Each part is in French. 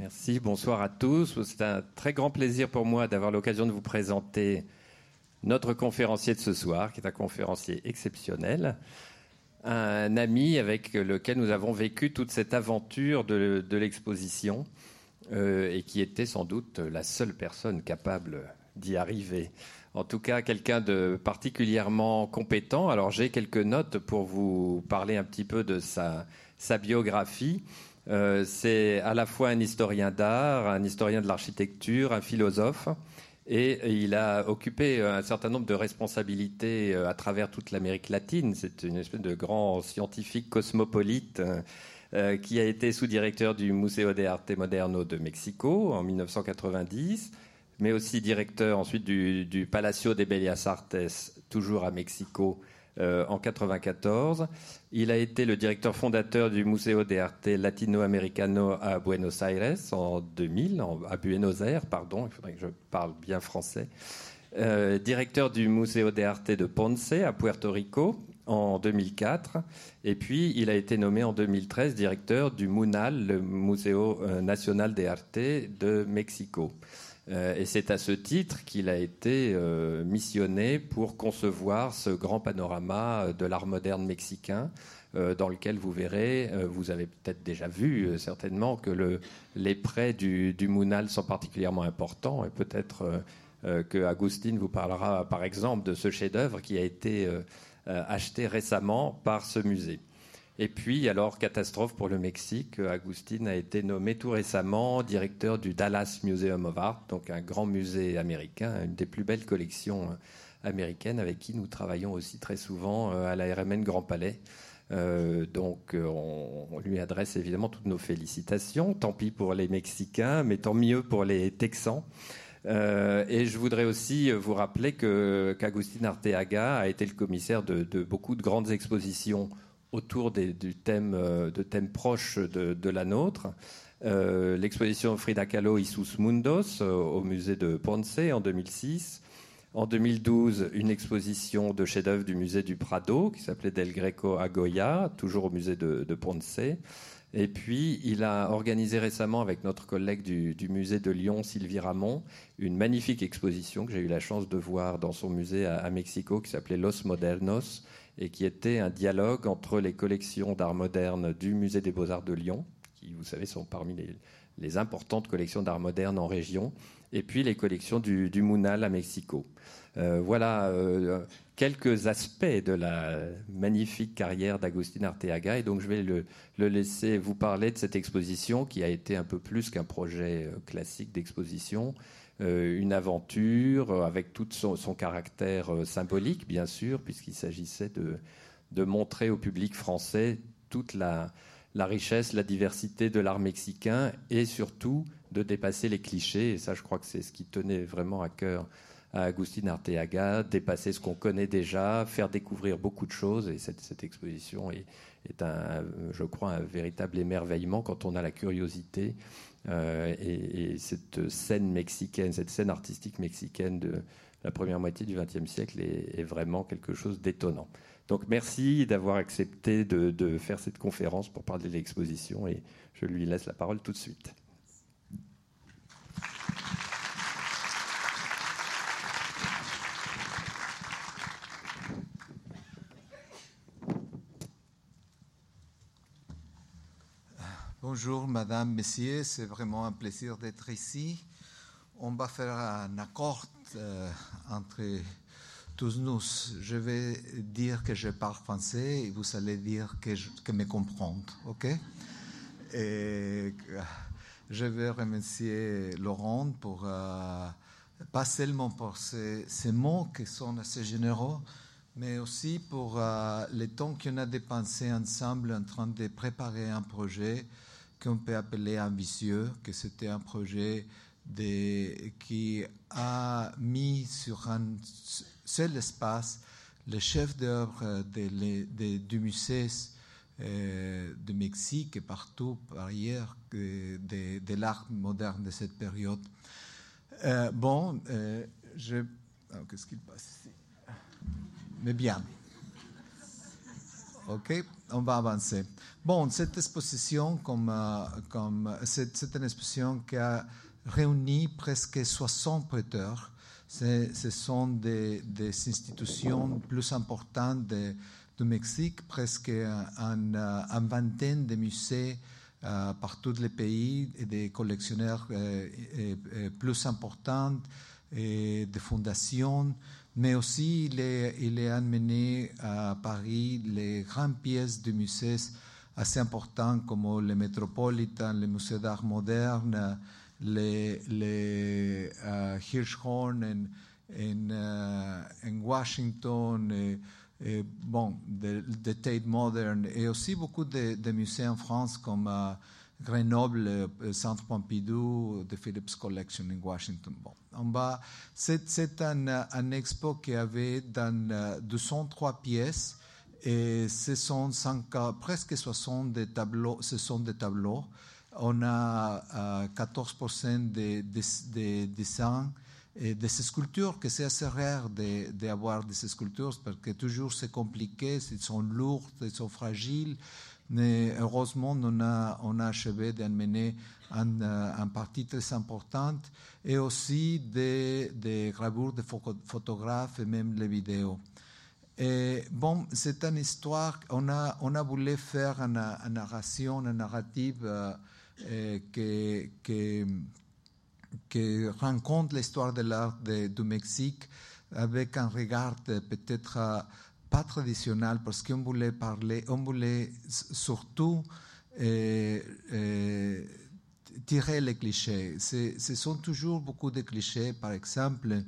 Merci, bonsoir à tous. C'est un très grand plaisir pour moi d'avoir l'occasion de vous présenter notre conférencier de ce soir, qui est un conférencier exceptionnel, un ami avec lequel nous avons vécu toute cette aventure de, l'exposition euh, et qui était sans doute la seule personne capable d'y arriver. En tout cas, quelqu'un de particulièrement compétent. Alors j'ai quelques notes pour vous parler un petit peu de sa, biographie. Euh, c'est à la fois un historien d'art, un historien de l'architecture, un philosophe, et il a occupé un certain nombre de responsabilités euh, à travers toute l'Amérique latine. C'est une espèce de grand scientifique cosmopolite euh, qui a été sous-directeur du Museo de Arte Moderno de Mexico en 1990 mais aussi directeur ensuite du, Palacio de Bellas Artes, toujours à Mexico, euh, en 94. Il a été le directeur fondateur du Museo de Arte Latinoamericano à Buenos Aires en 2000, à Buenos Aires, pardon, il faudrait que je parle bien français. Euh, directeur du Museo de Arte de Ponce à Puerto Rico en 2004. Et puis, il a été nommé en 2013 directeur du MUNAL, le Museo euh, Nacional de Arte de Mexico. Euh, et c'est à ce titre qu'il a été euh, missionné pour concevoir ce grand panorama euh, de l'art moderne mexicain, dans lequel vous verrez, vous avez peut-être déjà vu certainement que le, les prêts du, du, Mounal sont particulièrement importants, et peut-être que Agustine vous parlera par exemple de ce chef-d'œuvre qui a été acheté récemment par ce musée. Et puis, alors, catastrophe pour le Mexique, Agustin a été nommé tout récemment directeur du Dallas Museum of Art, donc un grand musée américain, une des plus belles collections euh, américaines avec qui nous travaillons aussi très souvent euh, à la RMN Grand Palais. Euh, donc on, lui adresse évidemment toutes nos félicitations. Tant pis pour les Mexicains, mais tant mieux pour les Texans. et je voudrais aussi vous rappeler que qu'Agustin Arteaga a été le commissaire de beaucoup de grandes expositions autour du thème, euh, de thèmes proches de, la nôtre. Euh, l'exposition Frida Kahlo Isus Mundos euh, au musée de Ponce en 2006. En 2012, une exposition de chefs-d'œuvre du musée du Prado qui s'appelait Del Greco a Goya, toujours au musée de, Ponce. Et puis, il a organisé récemment avec notre collègue du, musée de Lyon, Sylvie Ramon, une magnifique exposition que j'ai eu la chance de voir dans son musée à, à Mexico qui s'appelait Los Modernos et qui était un dialogue entre les collections d'art moderne du Musée des Beaux-Arts de Lyon, qui, vous savez, sont parmi les, importantes collections d'art moderne en région, et puis les collections du, du Munal à Mexico. Euh, voilà euh, quelques aspects de la magnifique carrière d'Agustin Arteaga, et donc je vais le, laisser vous parler de cette exposition qui a été un peu plus qu'un projet euh, classique d'exposition, une aventure euh, avec tout son, caractère euh, symbolique, bien sûr, puisqu'il s'agissait de, montrer au public français toute la, richesse, la diversité de l'art mexicain et surtout de dépasser les clichés. Et ça, je crois que c'est ce qui tenait vraiment à cœur à Agustin Arteaga, dépasser ce qu'on connaît déjà, faire découvrir beaucoup de choses. Et cette, exposition est, est, un, je crois, un véritable émerveillement quand on a la curiosité euh, et, cette scène mexicaine, cette scène artistique mexicaine de la première moitié du XXe siècle est, vraiment quelque chose d'étonnant. Donc merci d'avoir accepté de, faire cette conférence pour parler de l'exposition et je lui laisse la parole tout de suite. Bonjour, Madame, Messieurs, c'est vraiment un plaisir d'être ici. On va faire un accord euh, entre tous nous. Je vais dire que je parle français et vous allez dire que je que me comprendre, ok? Et je vais remercier Laurent pour euh, pas seulement pour ces, mots qui sont assez généreux, mais aussi pour euh, le temps qu'on a dépensé ensemble en train de préparer un projet qu'on peut appeler ambitieux, que c'était un projet de, qui a mis sur un seul espace le chef d'œuvre de, du musée euh, de Mexique et partout par ailleurs de, de l'art moderne de cette période. Euh, bon, euh, je. Ah, qu'est-ce qu'il passe ici? Mais bien. OK On va avancer. Bon, cette exposition, comme, euh, comme, c'est, une exposition qui a réuni presque 60 prêteurs. Ce sont des, des, institutions plus importantes de, du Mexique, presque une, une vingtaine de musées euh, par tous les pays et des collectionneurs euh, plus importants et des fondations mais aussi il est, amené à Paris les grandes pièces de musées assez importantes comme le Metropolitan, le Musée d'art moderne, les, les uh, Hirschhorn en, uh, en Washington, et, bon, de, de, Tate Modern, et aussi beaucoup de, musées en France comme uh, Grenoble, le Centre Pompidou, de Phillips Collection en Washington. Bon, en bas, c'est un, un, expo qui avait dans 203 pièces et ce presque 60 des tableaux, ce sont des tableaux. On a uh, 14% de, de, de, dessins et de ces sculptures, que c'est assez rare d'avoir de, de, ces sculptures parce que toujours c'est compliqué, elles sont lourdes, elles sont fragiles. Mais heureusement, on a, on a achevé d'amener une, un partie très importante et aussi des, des gravures de photographes et même les vidéos. Et bon, c'est une histoire, on a, on a voulu faire une, narration, une narrative euh, qui, qui, qui, rencontre l'histoire de l'art du Mexique avec un regard peut-être pas traditionnel parce qu'on voulait parler, on voulait surtout euh, euh, tirer les clichés. Ce sont toujours beaucoup de clichés. Par exemple,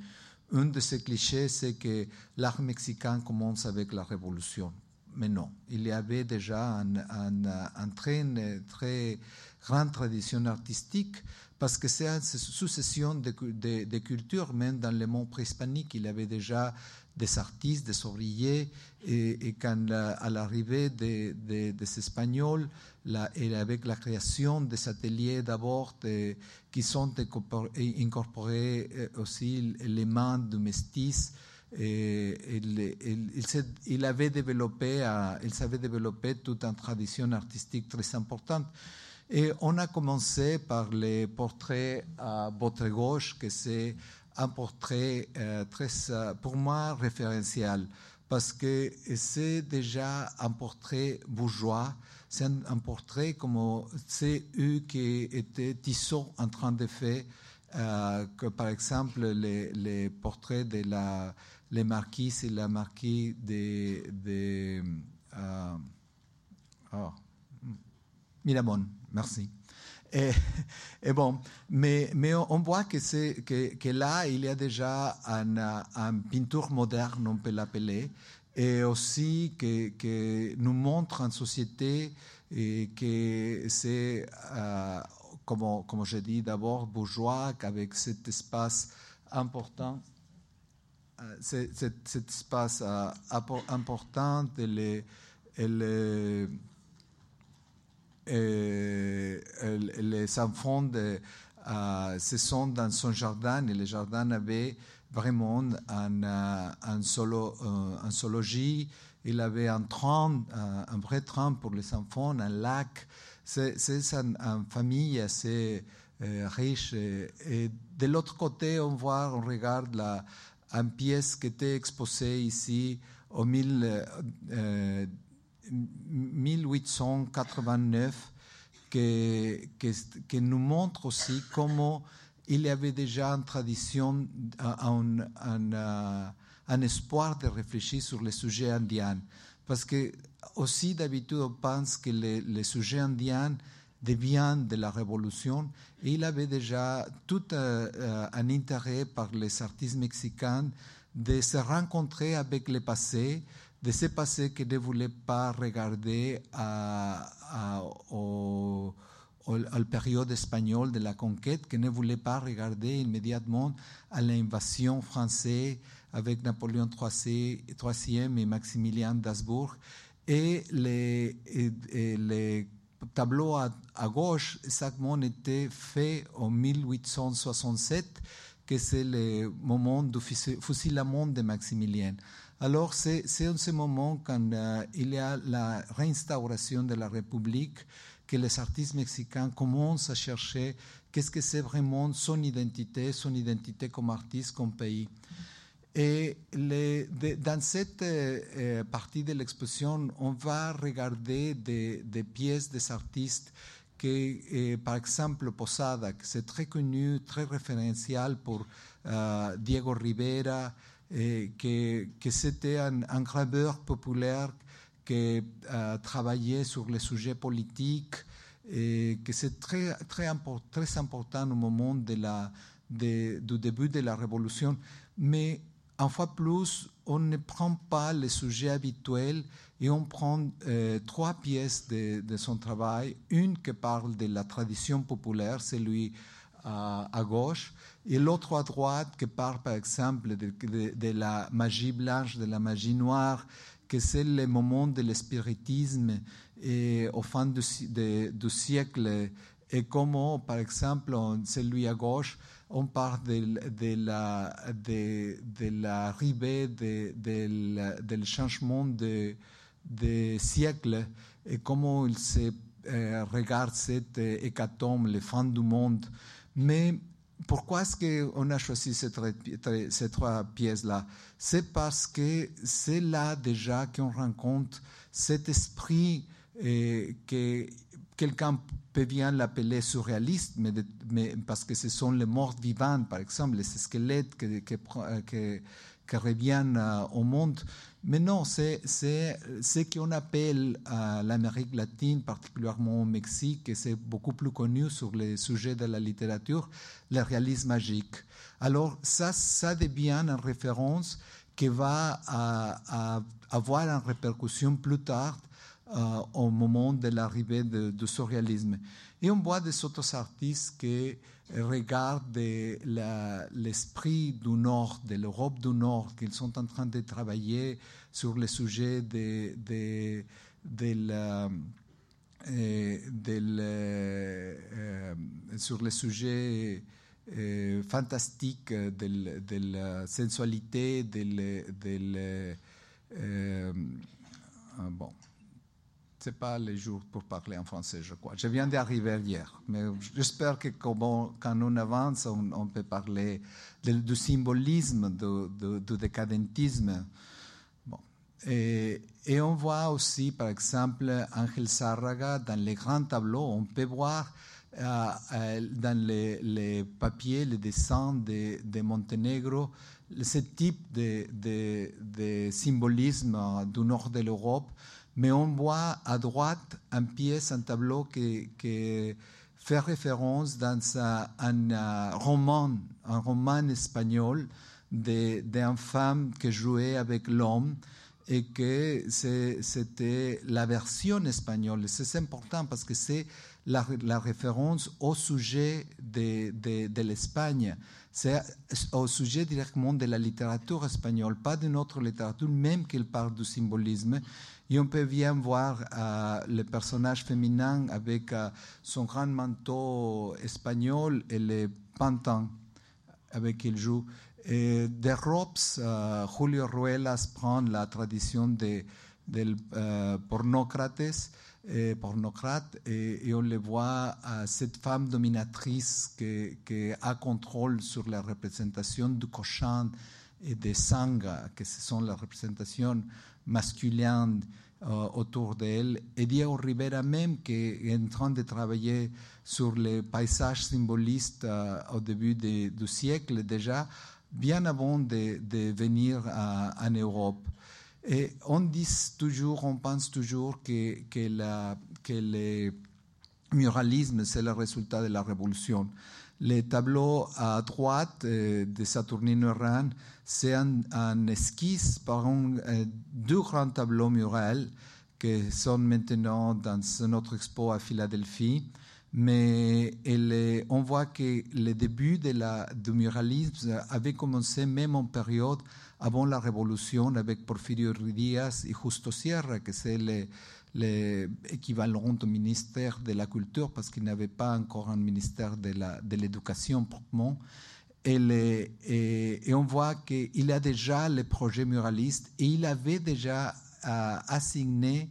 un de ces clichés, c'est que l'art mexicain commence avec la révolution. Mais non, il y avait déjà un, très, grande tradition artistique parce que c'est une succession de, de, de, cultures, même dans le monde préhispanique, il y avait déjà des artistes, des ouvriers, et, et quand à l'arrivée des, Espagnols, et avec la création des ateliers d'abord qui sont incorporés aussi les mains du mestis, il, avait développé, toute une tradition artistique très importante. Et on a commencé par les portraits à votre gauche, que c'est un portrait euh, très, pour moi, référentiel, parce que c'est déjà un portrait bourgeois, c'est un, portrait comme c'est eux qui étaient Tissot en train de faire, euh, que par exemple les, les, portraits de la les marquises et la marquise de, de euh, oh, Miramon, merci. Et, et, bon, mais, on voit que, là, il y a déjà une un peinture moderne, on peut l'appeler, et aussi que, que, nous montre en société et que c'est, euh, comme, comme je dis, d'abord bourgeois, qu'avec cet espace important, euh, cet, espace euh, important, et les, les enfants euh, se sont dans son jardin et le jardin avait vraiment un, un, solo, euh, un zoologie. Il avait un train, un, vrai train pour les enfants, un lac. C'est une, famille assez euh, riche. Et, de l'autre côté, on voit, on regarde la, une pièce qui était exposée ici au mille, euh, 1889 que, que, nous montre aussi comment il y avait déjà une tradition, un, un, un, espoir de réfléchir sur les sujets indiens. Parce que aussi d'habitude on pense que les, les sujets indiens deviennent de la révolution et il avait déjà tout euh, un intérêt par les artistes mexicains de se rencontrer avec le passé, de ce passé que ne voulait pas regarder à, au, au, la période espagnole de la conquête, que ne voulait pas regarder immédiatement à l'invasion française avec Napoléon III et Maximilien d'Habsbourg. Et les, et, et les tableaux à, à, gauche, exactement, étaient faits en 1867, que c'est le moment du fusilement de Maximilien. Alors c'est en ce moment quand euh, il y a la réinstauration de la République que les artistes mexicains commencent à chercher qu'est-ce que c'est vraiment son identité, son identité comme artiste, comme pays. Et dans cette euh, partie de l'exposition, on va regarder des, pièces des artistes que, par exemple, Posada, que c'est très connu, très référentiel pour Diego Rivera, eh, que, c'était un, graveur populaire qui uh, travaillait sur les sujets politiques, et que c'est très, très, très important au moment du début de la Révolution. Mais une fois plus, on ne prend pas les sujets habituels et on prend euh, trois pièces de, son travail. Une qui parle de la tradition populaire, c'est lui à, à, gauche, et l'autre à droite qui parle par exemple de, la magie blanche, de la magie noire, que c'est le moment de l'espiritisme et au fin du, du siècle, et comment, par exemple, celui à gauche, on parle de, de la, de, l'arrivée de, changement de, siècle et comment il se euh, regarde cette hécatombe, les fins du monde. Mais pourquoi est-ce qu'on a choisi ces, trois pièces-là? C'est parce que c'est là déjà qu'on rencontre cet esprit que quelqu'un peut bien l'appeler surréaliste, mais, parce que ce sont les morts vivants, par exemple, les squelettes qui, qui, qui reviennent euh, au monde. Mais non, c'est ce qu'on appelle euh, l'Amérique latine, particulièrement au Mexique, et c'est beaucoup plus connu sur les sujets de la littérature, le réalisme magique. Alors ça, ça devient une référence qui va à avoir une répercussion plus tard euh, au moment de l'arrivée du surréalisme. Et on voit des autres artistes qui regardent l'esprit du Nord, de l'Europe du Nord, qu'ils sont en train de travailler sur le sujet de, la, euh, euh, sur le sujet euh, fantastique de, la sensualité, de, euh, bon, c'est pas le jour pour parler en français, je crois. Je viens d'arriver hier, mais j'espère que quand on avance, on, peut parler du symbolisme, du, décadentisme. Bon. Et, on voit aussi, par exemple, Angel Sárraga, dans les grands tableaux, on peut voir euh, euh, dans les, les, papiers, les dessins de, de Monténégro, ce type de symbolisme du nord de l'Europe mais on voit à droite un pièce, un tableau qui, fait référence dans un, un, roman, un roman espagnol d'une femme qui jouait avec l'homme et que c'était la version espagnole. C'est important parce que c'est la, référence au sujet de, de l'Espagne. C'est au sujet directement de la littérature espagnole, pas de notre littérature, même qu'elle parle du symbolisme. Et on peut bien voir euh, le personnage féminin avec euh, son grand manteau espagnol et les pantins avec qui il joue. Et des robes, euh, Julio Ruelas prend la tradition de, pornocrates, et pornocrate, et, on le voit à cette femme dominatrice qui, a contrôle sur la représentation du cochon et des sangs, que ce sont les représentations masculines euh, autour d'elle. Et Diego Rivera même, qui est en train de travailler sur les paysages symbolistes euh, au début du siècle déjà, bien avant de, venir en Europe. Et on dit toujours, on pense toujours que, le muralisme, c'est le résultat de la révolution. Le tableau à droite euh, de Saturnino Herrán, c'est un, esquisse par euh, deux grands tableaux murales qui sont maintenant dans notre expo à Philadelphie. Mais on voit que le début du muralisme avait commencé même en période avant la Révolution avec Porfirio Díaz et Justo Sierra, que c'est l'équivalent du ministère de la Culture, parce qu'il n'avait pas encore un ministère de l'éducation proprement. Et, les- et on voit qu'il a déjà les projets muralistes et il avait déjà euh, assigné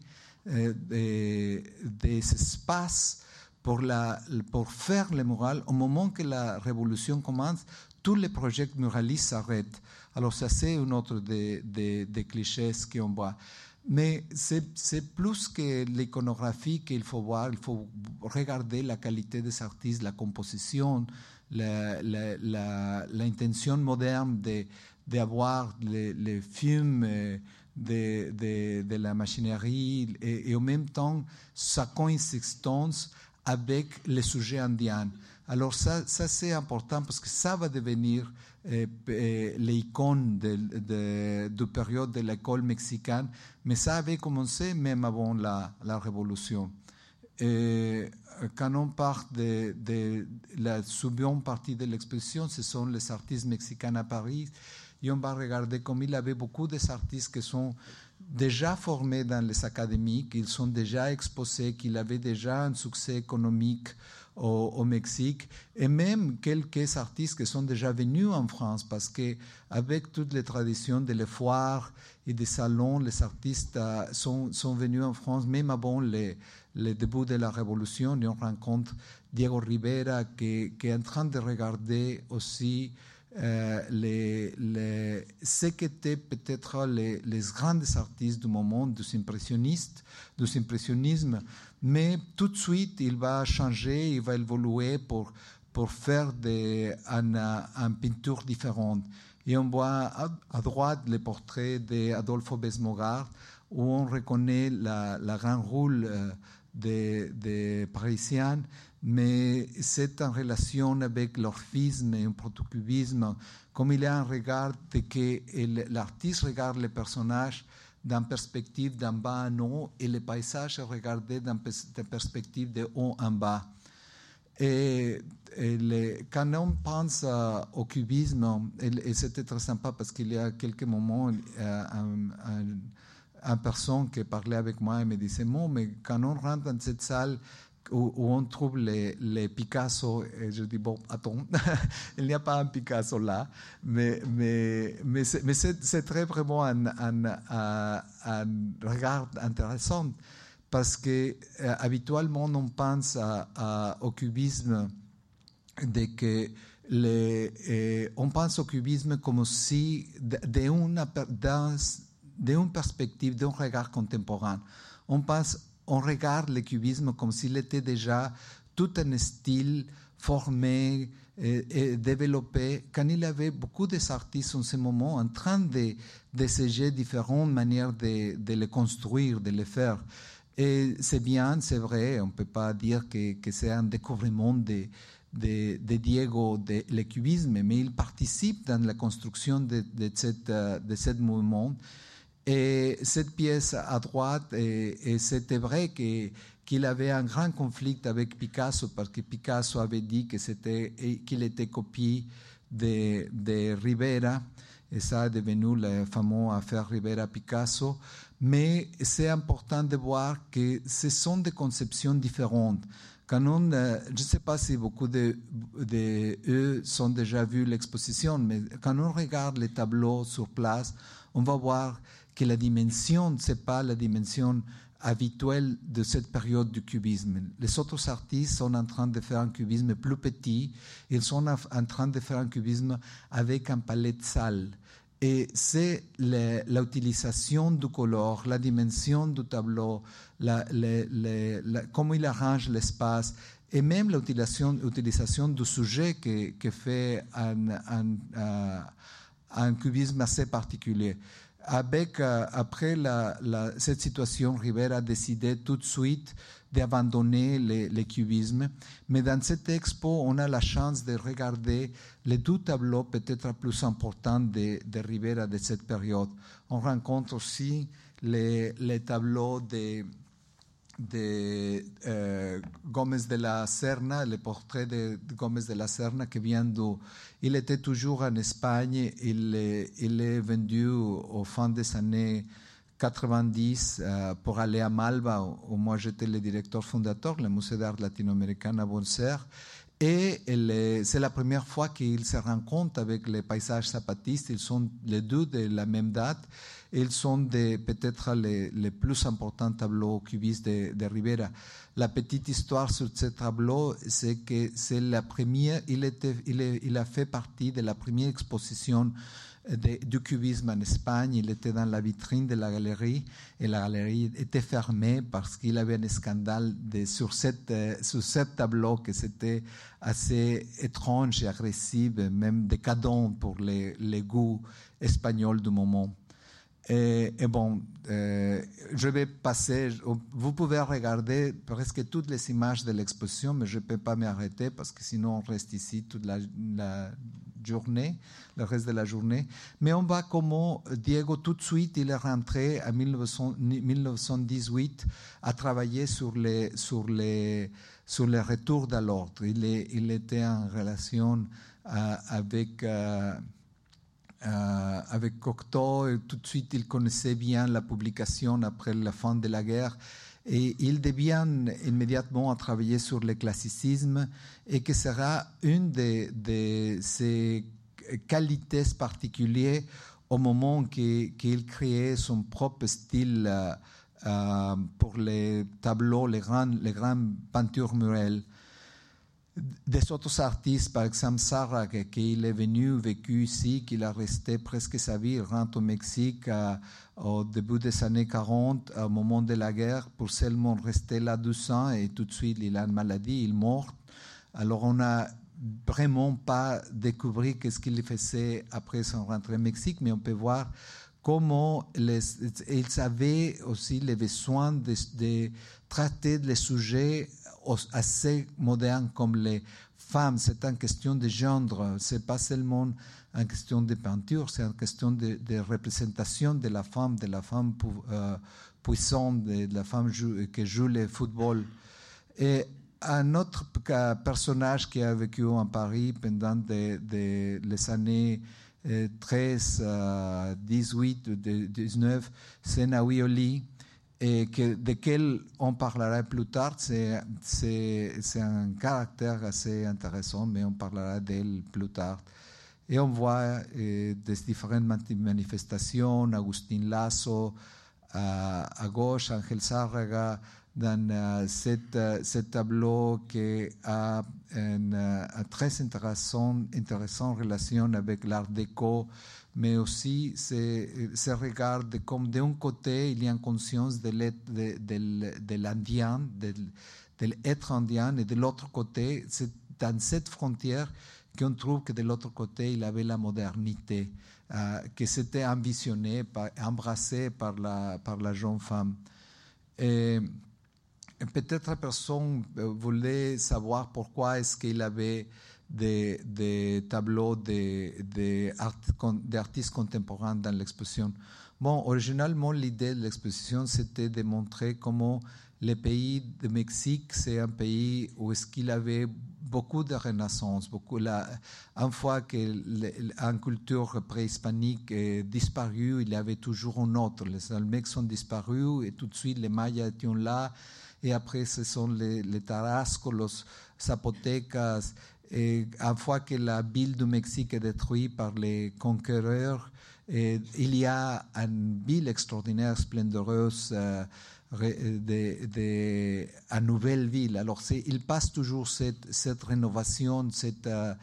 euh, des, des espaces pour, la, pour faire les murales. Au moment que la révolution commence, tous les projets muralistes s'arrêtent. Alors ça, c'est un autre des, des, des clichés qu'on voit. Mais c'est plus que l'iconographie qu'il faut voir, il faut regarder la qualité des artistes, la composition, l'intention moderne de- d'avoir les, les films euh, de la machinerie et, et en même temps sa coexistence avec les sujets indiens. Alors ça, c'est important parce que ça va devenir euh, euh, l'icône de, de, de période de l'école mexicaine, mais ça avait commencé même avant la, révolution. Et quand on parle de, de la seconde partie de l'exposition, ce sont les artistes mexicains à Paris. Et on va regarder comme il avait beaucoup d'artistes qui sont déjà formés dans les académies, qu'ils sont déjà exposés, qu'ils avaient déjà un succès économique au, Mexique, et même quelques artistes qui sont déjà venus en France, parce que avec toutes les traditions de les foires et des salons, les artistes euh, sont, sont venus en France, même avant les, le début de la Révolution. On rencontre Diego Rivera qui, est en train de regarder aussi euh, les, les, ce qu'étaient peut-être les, les grands artistes du moment, des impressionnistes, du impressionnisme, mais tout de suite il va changer, il va évoluer pour, pour faire des, une, peinture différente. Et on voit à, droite le portrait d'Adolfo Besmogart, où on reconnaît la, la grande rôle euh, des, des Parisiens, mais c'est en relation avec l'orphisme et le protocubisme, comme il y a un regard de que l'artiste regarde les personnages dans perspective d'en bas en haut et le paysage est regardé la perspective de haut en bas. Et, quand on pense euh, au cubisme, et, c'était très sympa parce qu'il y a quelques moments, euh, un personne qui parlait avec moi et me disait, bon, mais quand on rentre dans cette salle où, on trouve les, les, Picasso, et je dis, bon, attends, il n'y a pas un Picasso là, mais, mais, mais c'est très vraiment un, un, un, regard intéressant parce que euh, habituellement on pense à, au cubisme de que les, eh, on pense au cubisme comme si d'une perspective, d'un regard contemporain. On pense, on regarde le cubisme comme s'il était déjà tout un style formé et, et, développé, quand il y avait beaucoup d'artistes en ce moment en train d'essayer de, différentes manières de, de le construire, de le faire. Et c'est bien, c'est vrai, on ne peut pas dire que, c'est un découvrement de, de, de, Diego de le cubisme, mais il participe dans la construction de, de, cette, de ce mouvement. Et cette pièce à droite, et, c'était vrai qu'il avait un grand conflit avec Picasso, parce que Picasso avait dit que c'était, qu'il était copié de, Rivera, et ça est devenu la fameuse affaire Rivera-Picasso. Mais c'est important de voir que ce sont des conceptions différentes. Quand on, je ne sais pas si beaucoup de, de eux déjà vu l'exposition, mais quand on regarde les tableaux sur place, on va voir que la dimension, ce n'est pas la dimension habituelle de cette période du cubisme. Les autres artistes sont en train de faire un cubisme plus petit, ils sont en train de faire un cubisme avec un palette sale. Et c'est l'utilisation du color, la dimension du tableau, la, comment il arrange l'espace, et même l'utilisation utilisation du sujet qui, fait un, un, un, un, cubisme assez particulier. Avec, euh, après la, cette situation, Rivera a tout de suite d'abandonner le, cubisme. Mais dans cette expo, on a la chance de regarder les deux tableaux peut-être plus importants de, de, Rivera de cette période. On rencontre aussi les, les tableaux de, de euh, de la Serna, le portrait de Gómez de la Serna qui vient d'où il était toujours en Espagne, il est, vendu au fin des années 90 euh, pour aller à Malba, où moi j'étais le directeur fondateur, le musée d'art latino-américain à Bonser. Et c'est la première fois qu'ils se rencontrent avec les paysages zapatistes. Ils sont les deux de la même date. Ils sont peut-être les, plus importants tableaux cubistes de, Rivera. La petite histoire sur ce tableau, c'est que c'est la première, il, a fait partie de la première exposition du cubisme en Espagne. Il était dans la vitrine de la galerie et la galerie était fermée parce qu'il avait un scandale sur, cette, sur ce tableau que c'était assez étrange et agressif, même décadent pour les goûts espagnols du moment. Et, bon, euh, je vais passer, vous pouvez regarder presque toutes les images de l'exposition, mais je ne peux pas m'arrêter parce que sinon on reste ici toute la, journée, le reste de la journée. Mais on voit comment Diego tout de suite, il est rentré en 1900, 1918 à travailler sur les, sur les, sur les retours de l'ordre. Il, il était en relation euh, avec... Euh, euh, avec Cocteau, tout de suite il connaissait bien la publication après la fin de la guerre. Et il devient immédiatement à travailler sur le classicisme et que sera une de, ses qualités particulières au moment qu'il créait son propre style euh, pour les tableaux, les grandes, les grandes peintures murales des autres artistes, par exemple Sarah, qu'il est venu, vécu ici, qu'il a resté presque sa vie, rentre au Mexique au début des années 40, au moment de la guerre, pour seulement rester là 200 et tout de suite il a une maladie, il mort. Alors on n'a vraiment pas découvert qu'est-ce qu'il faisait après son rentrée au Mexique, mais on peut voir comment les, ils avaient aussi le besoin de, de traiter les sujets assez modernes comme les femmes. C'est une question de genre. C'est pas seulement une question de peinture, c'est une question de, représentation de la femme, de la femme euh, puissante, de, la femme qui joue le football. Et un autre personnage qui a vécu en Paris pendant les années 13, 18, 19, c'est Naoui et que, de quel on parlera plus tard. C'est, un caractère assez intéressant, mais on parlera d'elle plus tard. Et on voit eh, des différentes manifestations, Agustin Lasso à, gauche, Angel Sárraga, dans uh, cet, uh, ce tableau qui a une, uh, très intéressante intéressant relation avec l'art déco mais aussi se, se regarde comme d'un côté, il y a une conscience de l'Indien, de, de l'être indien, et de l'autre côté, c'est dans cette frontière qu'on trouve que de l'autre côté, il avait la modernité, euh, que c'était ambitionné, embrassé par la, jeune femme. Peut-être personne euh, voulait savoir pourquoi est-ce qu'il avait des, des tableaux d'artistes contemporains dans l'exposition. Bon, originalement, l'idée de l'exposition, c'était de montrer comment le pays de Mexique, c'est un pays où est-ce qu'il avait beaucoup de renaissance, beaucoup la, une fois que la culture préhispanique est disparue, il y avait toujours un autre. Les Olmecs sont disparus et tout de suite les Mayas étaient là. Et après, ce sont les, les Tarascos, los Zapotecas, et une fois que la ville du Mexique est détruite par les conquéreurs, et il y a une ville extraordinaire, splendoureuse, euh, à nouvelle ville. Alors, il passe toujours cette, rénovation, cette, euh,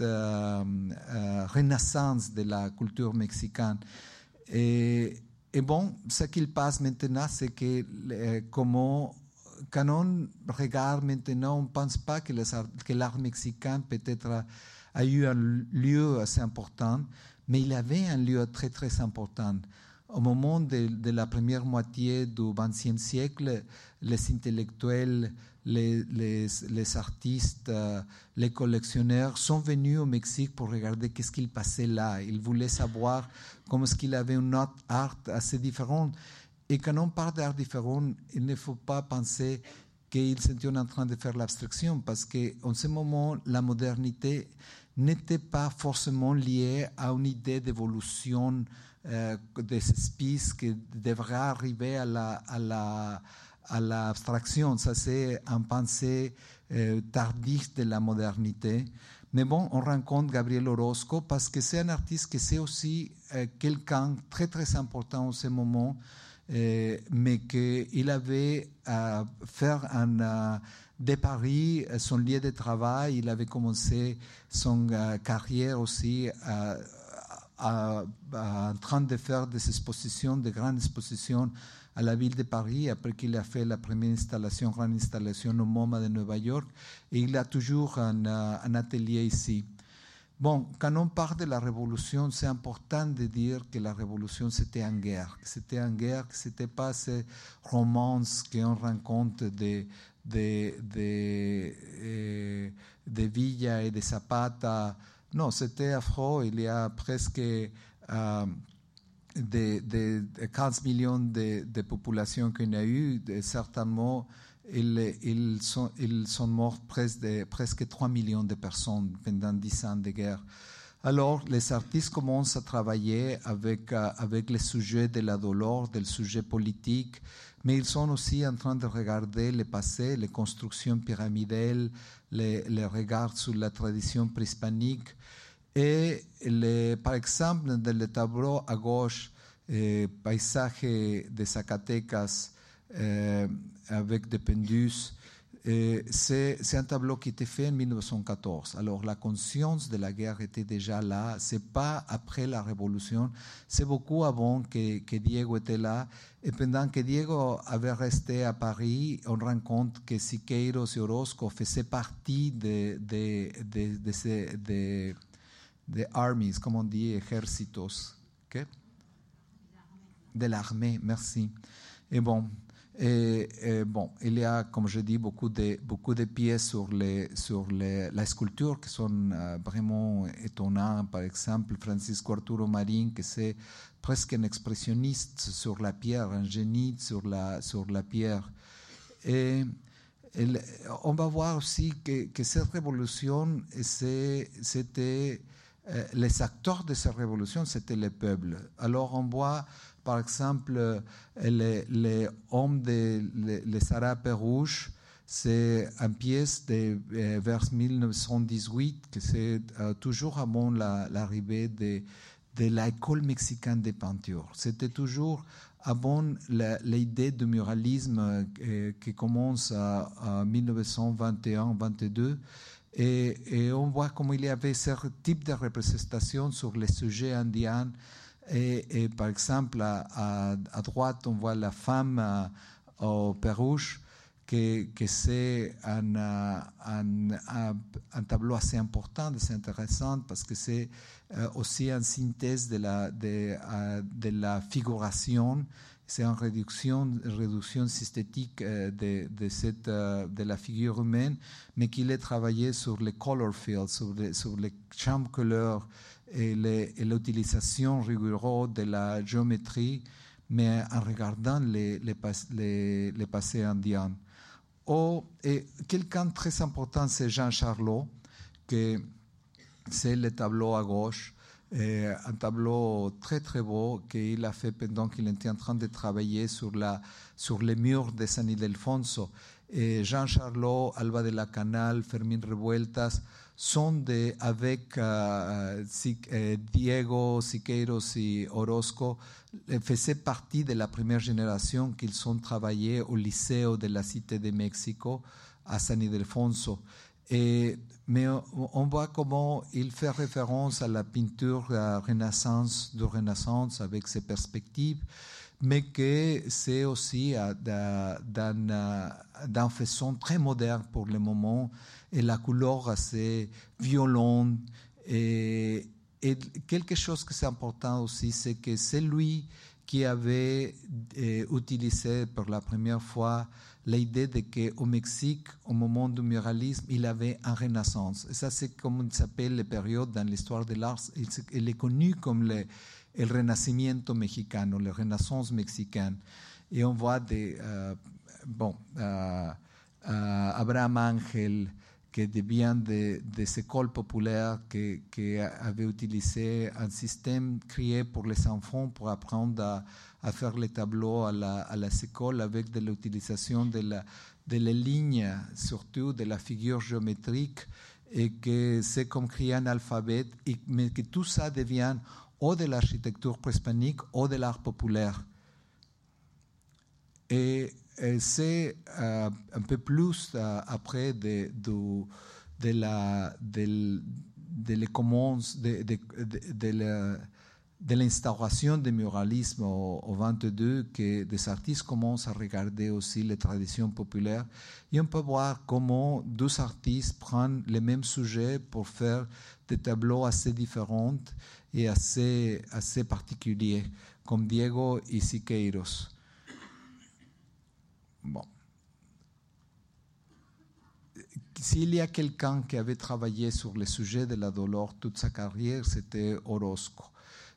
euh, renaissance de la culture mexicaine. Et, bon, ce qu'il passe maintenant, c'est que comment quand on regarde maintenant, on ne pense pas que, l'art mexicain peut-être a, eu un lieu assez important, mais il avait un lieu très très important. Au moment de, la première moitié du XXe siècle, les intellectuels, les, artistes, les collectionneurs sont venus au Mexique pour regarder qu'est-ce qu'il passait là. Ils voulaient savoir comment est-ce qu'il avait un art assez différent. Et quand on parle d'art différent, il ne faut pas penser qu'ils étaient en train de faire l'abstraction, parce qu'en ce moment, la modernité n'était pas forcément liée à une idée d'évolution euh, des esprits qui devrait arriver à la, à la, à l'abstraction. Ça, c'est un pensée tardif de la modernité. Mais bon, on rencontre Gabriel Orozco parce que c'est un artiste qui c'est aussi quelqu'un très très important en ce moment, mais qu'il avait à faire un de Paris, son lieu de travail. Il avait commencé son carrière aussi en train de faire des expositions, de grandes expositions à la ville de Paris, après qu'il a fait la première installation, grande installation au MoMA de New York. Et il a toujours un atelier ici. Bon, quand on parle de la révolution, c'est important de dire que la révolution, c'était en guerre. C'était en guerre, que ce n'était pas ces romances qu'on rencontre de, de, de, eh, de Villa et de Zapata. Non, c'était afro. Il y a presque euh, de, de, 15 millions de, populations qu'on a eu. certainement, ils, ils, sont, ils sont morts presque, presque 3 millions de personnes pendant 10 ans de guerre. Alors, les artistes commencent à travailler avec, euh, avec le sujet de la douleur, du sujet politique, mais ils sont aussi en train de regarder le passé, les constructions pyramidales, les, les regards sur la tradition préhispanique. Et les, par exemple, dans le tableau à gauche, eh, Paisaje de Zacatecas avec des pendus, c'est un tableau qui était fait en 1914. Alors la conscience de la guerre était déjà là. C'est pas après la révolution, c'est beaucoup avant que, Diego était là. Et pendant que Diego avait resté à Paris, on rencontre que Siqueiros et Orozco faisaient partie de, de, ces, armies, comme on dit, ejércitos. Okay? De l'armée, merci. Et bon, et, bon, il y a, comme je dis, beaucoup de, beaucoup de pièces sur, les, sur les, la sculpture qui sont euh, vraiment étonnantes. Par exemple, Francisco Arturo Marin, qui c'est presque un expressionniste sur la pierre, un génie sur la, sur la pierre. Et, on va voir aussi que, que cette révolution, c'était euh, les acteurs de cette révolution, c'était le peuple. Alors on voit par exemple, les, les hommes de les, les rouges, c'est une pièce de euh, vers 1918, que c'est euh, toujours avant l'arrivée de, de l'école mexicaine de peinture. C'était toujours avant l'idée du muralisme euh, qui commence en 1921-22. Et, et, on voit comment il y avait ce type de représentation sur les sujets indiens et, par exemple, à, droite, on voit la femme euh, au Pérouge, que, que c'est un, un, tableau assez important, assez intéressant, parce que c'est euh, aussi une synthèse de la, euh, de la figuration. C'est une réduction, réduction systétique de, de, la figure humaine, mais qu'il est travaillé sur les color fields, sur les, sur les champs couleurs et l'utilisation rigoureuse de la géométrie, mais en regardant les, les, les, passés indiens. Oh, et quelqu'un très important, c'est Jean Charlot, que c'est le tableau à gauche, un tableau très très beau qu'il a fait pendant qu'il était en train de travailler sur, la, sur les murs de San Ildefonso. Jean Charlot, Alba de la Canal, Fermín Revueltas, sont de, avec uh, Diego, Siqueiros et Orozco, faisaient partie de la première génération qu'ils ont travaillé au lycée de la Cité de Mexico à San Ildefonso. Mais on voit comment il fait référence à la peinture Renaissance, de Renaissance avec ses perspectives, mais que c'est aussi d'une façon très moderne pour le moment et la couleur assez violente. Et, quelque chose qui est important aussi, c'est que c'est lui qui avait eh, utilisé pour la première fois l'idée de qu'au Mexique, au moment du muralisme, il avait une renaissance. Et ça, c'est comme on s'appelle les périodes dans l'histoire de l'art. Il, est connu comme le, Renacimiento mexicano, la Renaissance mexicaine. Et on voit des, uh, bon, uh, uh, Abraham Ángel, qui devient des, des écoles populaires qui, qui, avaient utilisé un système créé pour les enfants pour apprendre à, faire les tableaux à, la, à les écoles avec de l'utilisation de, la, de les lignes, surtout de la figure géométrique, et que c'est comme créer un alphabet, et, mais que tout ça devient ou de l'architecture préhispanique ou de l'art populaire. Et c'est euh, un peu plus euh, après de, la de, de, l'instauration du muralisme au, au 22 que des artistes commencent à regarder aussi les traditions populaires et on peut voir comment deux artistes prennent les mêmes sujets pour faire des tableaux assez différents et assez, assez particuliers, comme Diego y Siqueiros. Bon. S'il y a quelqu'un qui avait travaillé sur le sujet de la douleur toute sa carrière, c'était Orozco.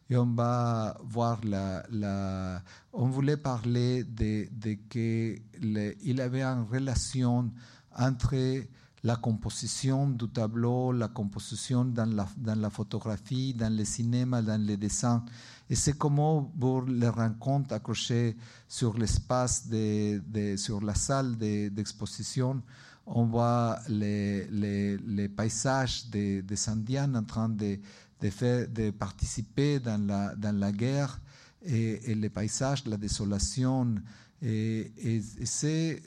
Et on va voir la, on voulait parler de, de que le, il avait une relation entre la composition du tableau, la composition dans la, dans la photographie, dans le cinéma, dans le dessin. Et c'est comment pour les rencontres accrochées sur l'espace, de, sur la salle d'exposition, on voit les, paysages des de Indiens en train de, de, participer dans la, dans la guerre et, les paysages, la désolation. Et, et, c'est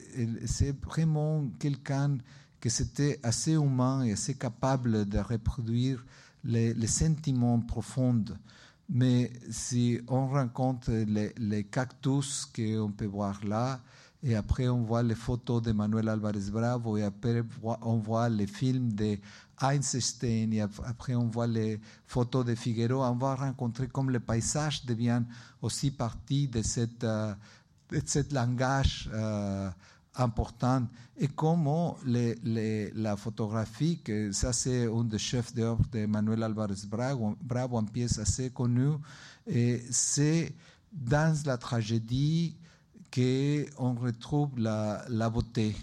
vraiment quelqu'un que c'était assez humain et assez capable de reproduire les sentiments profonds. Mais si on rencontre les, les cactus qu'on peut voir là, et après on voit les photos de Manuel Álvarez Bravo, et après on voit les films de Einstein, et après on voit les photos de Figueroa, on va rencontrer comme le paysage devient aussi partie de, cette, uh, de ce langage uh, important et comment les, les, la photographie, que ça c'est un des chefs d'œuvre de Manuel Álvarez Bravo, Bravo, une pièce assez connue, c'est dans la tragédie qu'on retrouve la, la beauté.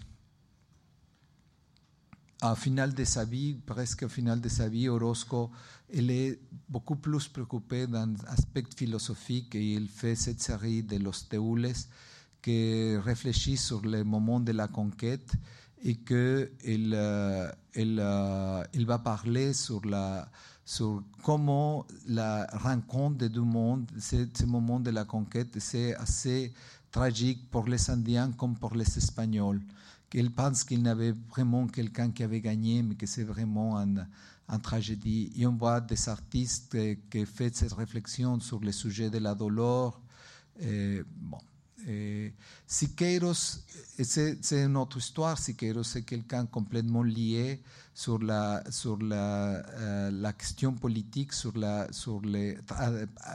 Au final de sa vie, presque au final de sa vie, Orozco, il est beaucoup plus préoccupé d'un aspect philosophique et il fait cette série de Los Teules qui réfléchit sur le moment de la conquête et qu'il il, il, il va parler sur, la, sur comment la rencontre des deux mondes, ce moment de la conquête, c'est assez tragique pour les Indiens comme pour les Espagnols. Qu'ils pensent qu'il n'avait vraiment quelqu'un qui avait gagné, mais que c'est vraiment une un tragédie. Et on voit des artistes qui font cette réflexion sur le sujet de la douleur. Bon, et Siqueiros, c'est une autre histoire. Siqueiros, c'est quelqu'un complètement lié sur la, sur la, question politique, sur la, sur les,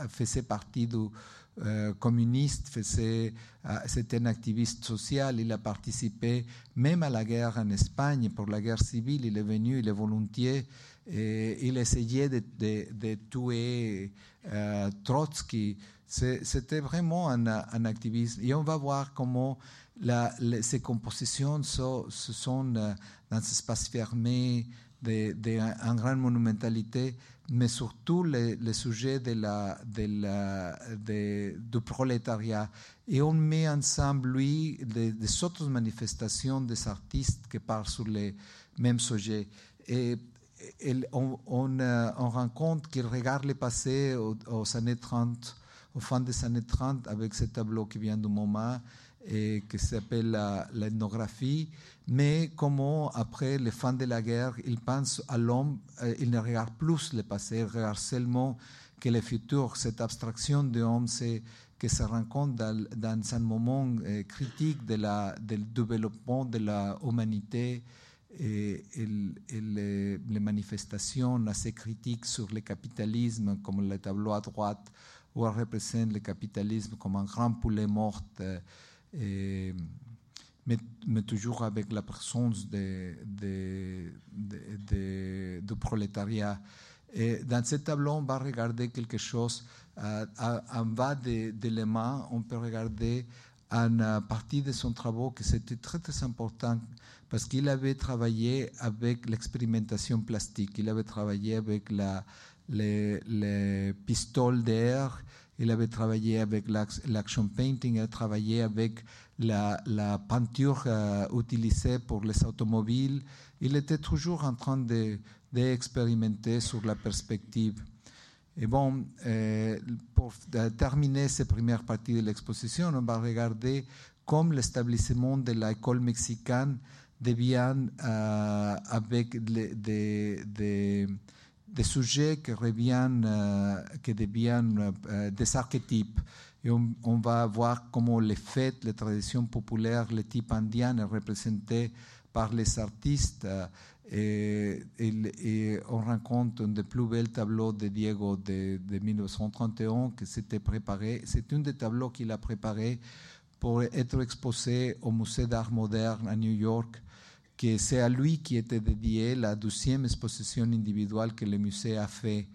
faisait partie du euh, communiste, faisait, c'était un activiste social. Il a participé même à la guerre en Espagne, pour la guerre civile. Il est venu, il est volontiers. Il essayait de, de, de tuer Trotsky. C'était vraiment un, activisme. Et on va voir comment ces compositions sont, ce sont euh, dans un espace fermé, en grande monumentalité, mais surtout le, sujet de la, du prolétariat. Et on met ensemble, lui, des, autres manifestations des artistes qui parlent sur les mêmes sujets. Et on, on, euh, on rencontre qu'il regarde le passé aux, années 30, au fin des années 30, avec ce tableau qui vient du MoMA et qui s'appelle l'ethnographie, mais comment après les fins de la guerre, il pense à l'homme, euh, il ne regarde plus le passé, il regarde seulement que le futur, cette abstraction de l'homme, c'est que se rencontre dans, dans un moment euh, critique de la, du développement de l'humanité et, et, les, manifestations assez critiques sur le capitalisme, comme le tableau à droite, où on représente le capitalisme comme un grand poulet mort, et, mais, toujours avec la présence de, de, de, prolétariat. Dans ce tableau, on va regarder quelque chose. Euh, en bas d'éléments, on peut regarder une partie de son travail qui c'était très très important parce qu'il avait travaillé avec l'expérimentation plastique, il avait travaillé avec la, les, les pistoles d'air, il avait travaillé avec l'action painting, il a travaillé avec la, la peinture euh, utilisée pour les automobiles. Il était toujours en train d'expérimenter de, sur la perspective. Et bon, euh, pour terminer cette première partie de l'exposition, on va regarder comment l'établissement de l'école mexicaine devient euh, avec des, des, sujets qui reviennent, euh, qui deviennent des archétypes. Et on, va voir comment les fêtes, les traditions populaires, les types indiens sont représentés par les artistes on rencontre un des plus beaux tableaux de Diego de, 1931 qui s'était préparé. C'est un des tableaux qu'il a préparé pour être exposé au Musée d'art moderne à New York, que c'est à lui qui était dédié la douzième exposition individuelle que le musée a fait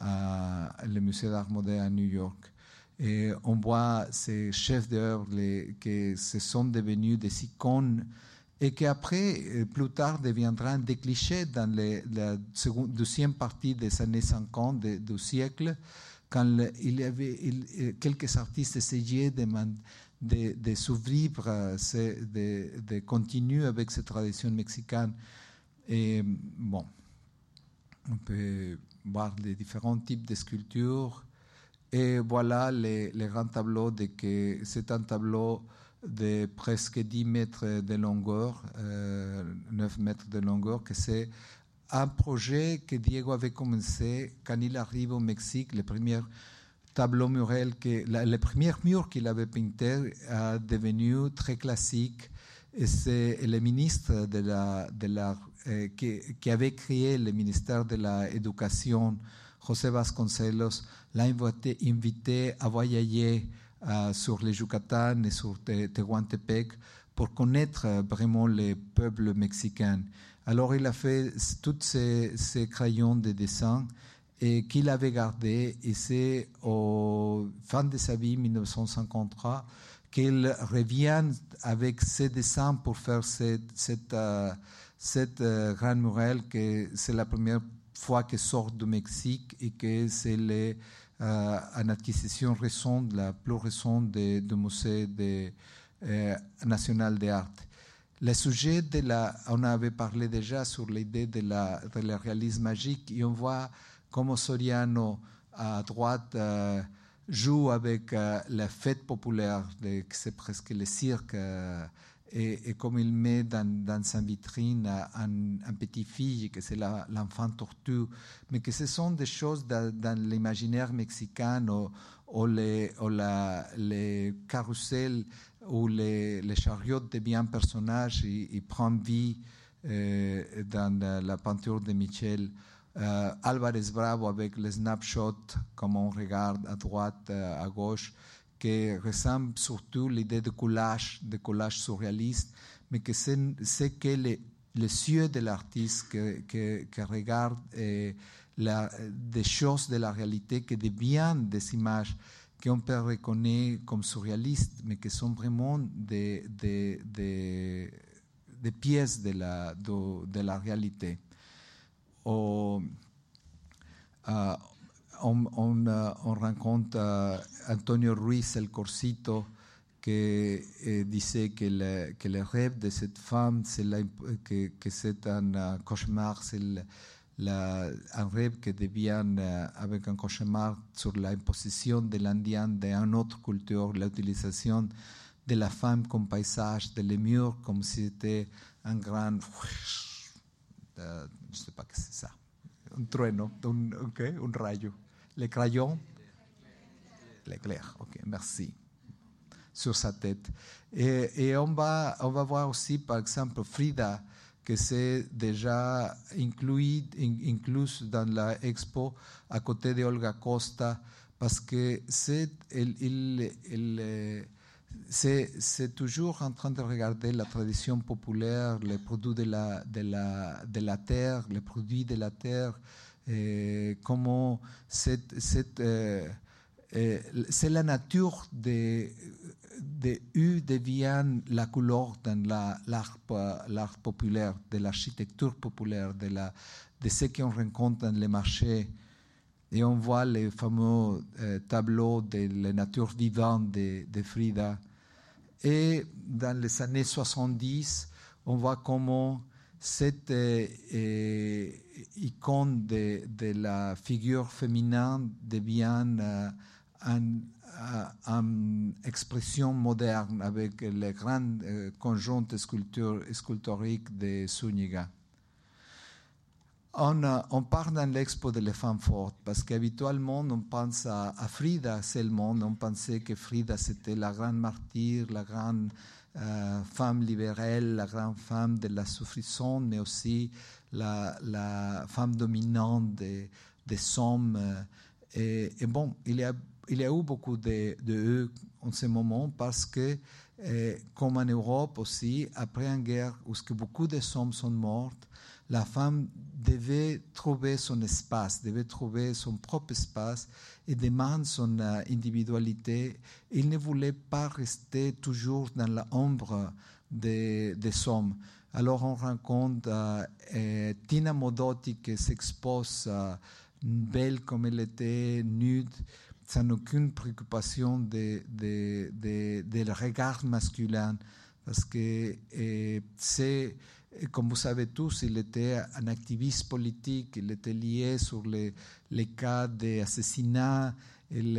à le Musée d'art moderne à New York. Et on voit ces chefs d'œuvre qui se sont devenus des icônes et qui après, euh, plus tard, deviendra des clichés dans la deuxième partie des années 50 du siècle, quand il y avait euh, quelques artistes essayaient de, de, de survivre, de, continuer avec cette tradition mexicaine. Et bon, on peut voir les différents types de sculptures. Et voilà les, les grands tableaux, de c'est un tableau de presque 10 mètres de longueur, 9 euh, mètres de longueur, que c'est un projet que Diego avait commencé quand il arrive au Mexique, le premier tableau mural, que, le premier mur qu'il avait pinté a devenu très classique. C'est le ministre de la, qui, avait créé le ministère de l'Éducation, José Vasconcelos, l'a invité, invité à voyager euh, sur les Yucatan et sur Tehuantepec pour connaître euh, vraiment les peuples mexicains. Alors il a fait tous ces, crayons de dessin et qu'il avait gardé et c'est au fin de sa vie, 1953, qu'il revient avec ces dessins pour faire cette, cette, euh, cette grande murale que c'est la première fois qu'elle sort du Mexique et que c'est euh, en acquisition récente, la plus récente du Musée euh, national d'art. Le sujet de la, on avait parlé déjà sur l'idée de la, de réalisme magique et on voit comment Soriano à droite euh, joue avec la fête populaire, c'est presque le cirque et, comme il met dans, dans sa vitrine un, petit fille, que c'est l'enfant tortue, mais que ce sont des choses dans, l'imaginaire mexicain ou, les, la, les carousels où les, chariots deviennent personnages et, prennent vie euh, dans la, peinture de Michel. Euh, Álvarez Bravo avec les snapshots, comme on regarde à droite, euh, à gauche, qui ressemble surtout l'idée de collage, de collage surréaliste, mais que c'est que les, les yeux de l'artiste qui, regarde eh, la, des choses de la réalité qui deviennent des images qu'on peut reconnaître comme surréalistes, mais qui sont vraiment des, des, des, pièces de la, de la réalité. Uh, on, uh, on rencontre uh, Antonio Ruiz el Corsito qui eh, disait que le, rêve de cette femme, c'est que, c'est un uh, cauchemar, c'est un rêve qui devient uh, avec un cauchemar sur l'imposition de l'Indien d'une autre culture, l'utilisation de la femme comme paysage, de les murs comme si c'était un grand... je ne sais pas que c'est ça. Un trueno, un, okay, un rayo les crayons L'éclair, ok, merci. Sur sa tête. Et, on, va, on va voir aussi, par exemple, Frida, que c'est déjà inclus, inclus dans la expo à côté de Olga Costa, parce que c'est il, c'est toujours en train de regarder la tradition populaire, les produits de la, la, la terre, les produits de la terre, comment cette, cette, euh, c'est la nature de, de U devient la couleur dans l'art populaire, de l'architecture populaire, de, la, de ce qu'on rencontre dans les marchés. Et on voit les fameux euh, tableaux de la nature vivante de, Frida. Et dans les années 70, on voit comment cette euh, euh, icône de, la figure féminine devient une expression moderne avec les grandes conjoints sculpturiques de Zúñiga. On, on, part dans l'expo de les femmes fortes parce qu'habituellement on pense à, Frida seulement. On pensait que Frida c'était la grande martyre, la grande euh, femme libérale, la grande femme de la souffrance, mais aussi la, femme dominante des, des hommes. Et, bon, il y a, eu beaucoup de, de eux en ce moment parce que, euh, comme en Europe aussi, après une guerre où beaucoup de hommes sont morts, la femme devait trouver son espace, devait trouver son propre espace et demande son euh, individualité. Il ne voulait pas rester toujours dans l'ombre des, des, hommes. Alors on rencontre euh, Tina Modotti qui s'expose euh, belle comme elle était, nude, sans aucune préoccupation des de, de, de, regard masculin, parce que c'est comme vous savez tous, il était un activiste politique, il était lié sur les, les cas d'assassinat, il,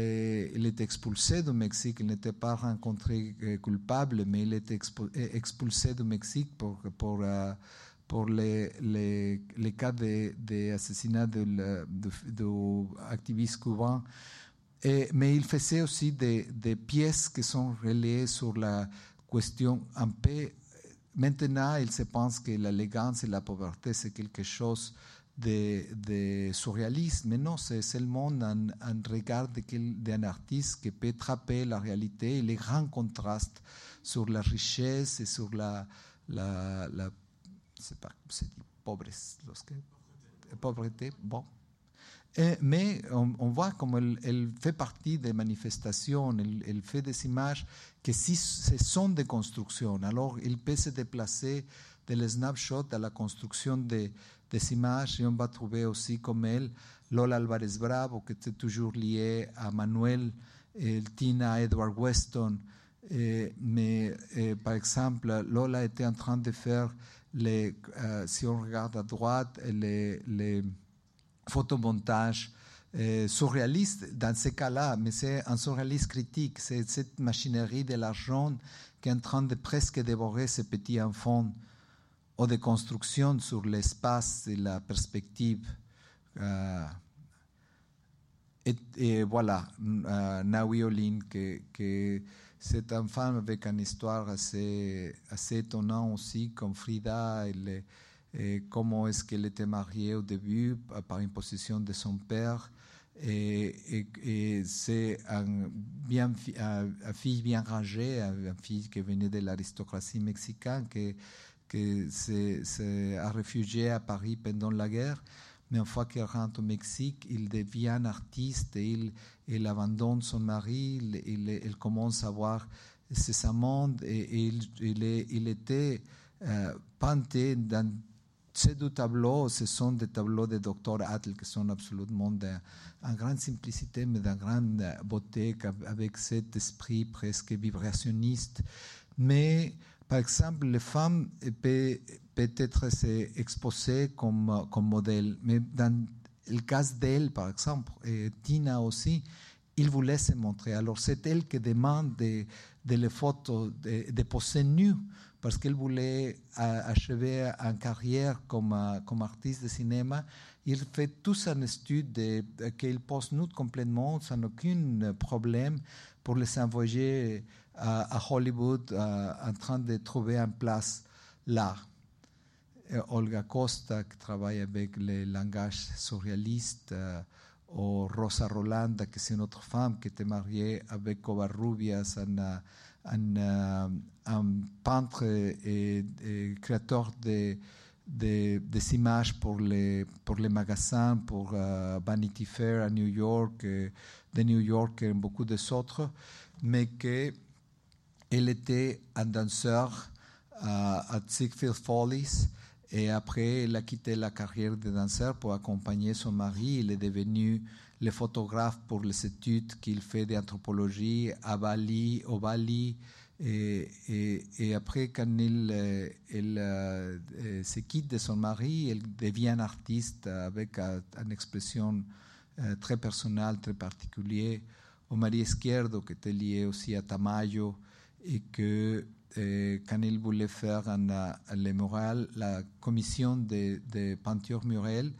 il, était expulsé du Mexique, il n'était pas rencontré euh, coupable, mais il était expulsé du Mexique pour, pour, pour les, les, les, cas d'assassinat de, d'activistes cubains. Et, mais il faisait aussi des, des pièces qui sont reliées sur la question un peu Maintenant, il se pense que l'élégance et la pauvreté, c'est quelque chose de, de, surréaliste, mais non, c'est seulement un, regard d'un artiste qui peut trapper la réalité et les grands contrastes sur la richesse et sur la, la, la c'est pas, c'est pauvreté, pauvreté, bon, et, mais on, voit comme elle, fait partie des manifestations, elle, fait des images que si ce sont des constructions, alors il peut se déplacer de les snapshots à la construction de, des images et on va trouver aussi comme elle Lola Alvarez Bravo, qui était toujours liée à Manuel, et Tina Edward Weston. Et, mais par exemple, Lola était en train de faire, si on regarde à droite, les, les photomontage euh, surréaliste dans ces cas-là, mais c'est un surréaliste critique. C'est cette machinerie de l'argent qui est en train de presque dévorer ces petits enfants ou de construction sur l'espace et la perspective. Euh, et, et, voilà, euh, Naoui Olin, que, c'est une femme avec une histoire assez, assez étonnante aussi, comme Frida. Elle, et comment est-ce qu'elle était mariée au début par imposition de son père. Et, c'est un, bien, une fille bien rangée, une fille qui venait de l'aristocratie mexicaine, qui, s'est réfugiée à Paris pendant la guerre. Mais une fois qu'elle rentre au Mexique, il devient artiste et il, abandonne son mari, il, commence à voir ses amants et, il, était euh, panté dans ces deux tableaux, ce sont des tableaux de Dr. Atl qui sont absolument d'une grande simplicité, mais d'une grande beauté, avec cet esprit presque vibrationniste. Mais, par exemple, les femmes peuvent peut-être s'exposer comme, comme modèle, mais dans le cas d'elle, par exemple, et Tina aussi, il voulait se montrer. Alors, c'est elle qui demande de, de photos, de, de poser nues parce qu'elle voulait achever une carrière comme, artiste de cinéma. Il fait tout un étude qu'il pose nous complètement sans aucun problème pour les envoyer à, à Hollywood en train de trouver une place là. Olga Costa, qui travaille avec le langage surréaliste, ou Rosa Rolanda, qui est une autre femme qui était mariée avec Covarrubias, en, un, un, peintre et, créateur de, des, images pour les, pour les magasins, pour Vanity Fair à New York, de New York et beaucoup d'autres, mais qu'elle était un danseur à Ziegfeld Follies et après elle a quitté la carrière de danseur pour accompagner son mari. Il est devenu le photographe pour les études qu'il fait d'anthropologie à Bali, au Bali. Et, et, après, quand il, elle, euh, se quitte de son mari, elle devient artiste avec une expression euh, très personnelle, très particulière. Au mari Izquierdo, qui était lié aussi à Tamayo, et que quand il voulait faire un, euh, les murales, la commission de, de peinture murale,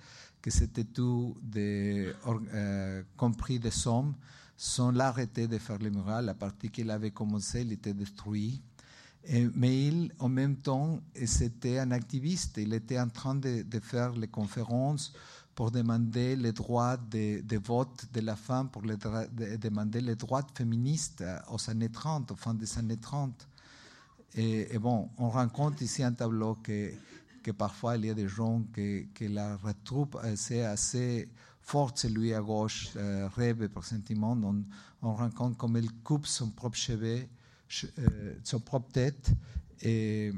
que c'était tout euh, compris des sommes, sont l'arrêté de faire les murales. La partie qu'il avait commencé, il était détruit. Et, mais il, en même temps, c'était un activiste. Il était en train de, faire les conférences pour demander les droits de, vote de la femme, pour demander les droits féministes aux années 30, aux fin des années 30. Et, bon, on rencontre ici un tableau que, que parfois il y a des gens que, que la retrouve c'est assez forte, celui à gauche, euh, rêve par sentiment. On, on, rencontre comme il coupe son propre cheveu, euh, son propre tête, et,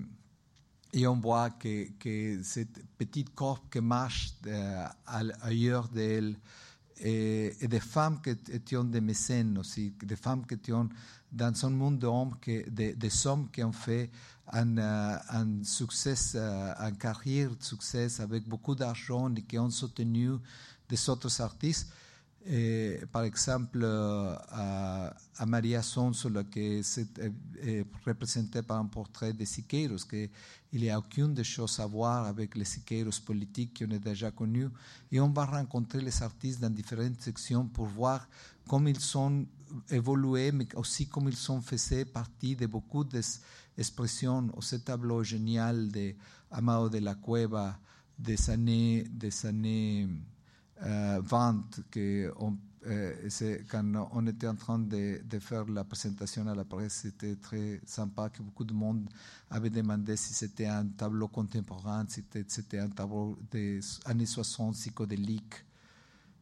et on voit que, que cette petite corps qui marche euh, ailleurs d'elle, et, et, des femmes qui étaient des mécènes aussi, des femmes qui étaient dans un monde d'hommes, des, des hommes qui ont fait un, euh, un succès, euh, une carrière de succès avec beaucoup d'argent et qui ont soutenu des autres artistes. Par exemple, euh, à, à, Maria Sonsola, qui est, représentée par un portrait de Siqueiros, qu'il n'y a aucune des choses à voir avec les Siqueiros politiques qu'on a déjà connus. Et on va rencontrer les artistes dans différentes sections pour voir comment ils sont évolué, mais aussi comme ils sont faits partie de beaucoup d'expressions. Ce tableau génial de Amado de la Cueva des années, des années euh, 20, que on, euh, quand on était en train de, de, faire la présentation à la presse, c'était très sympa que beaucoup de monde avait demandé si c'était un tableau contemporain, si c'était un tableau des années 60 psychodélique.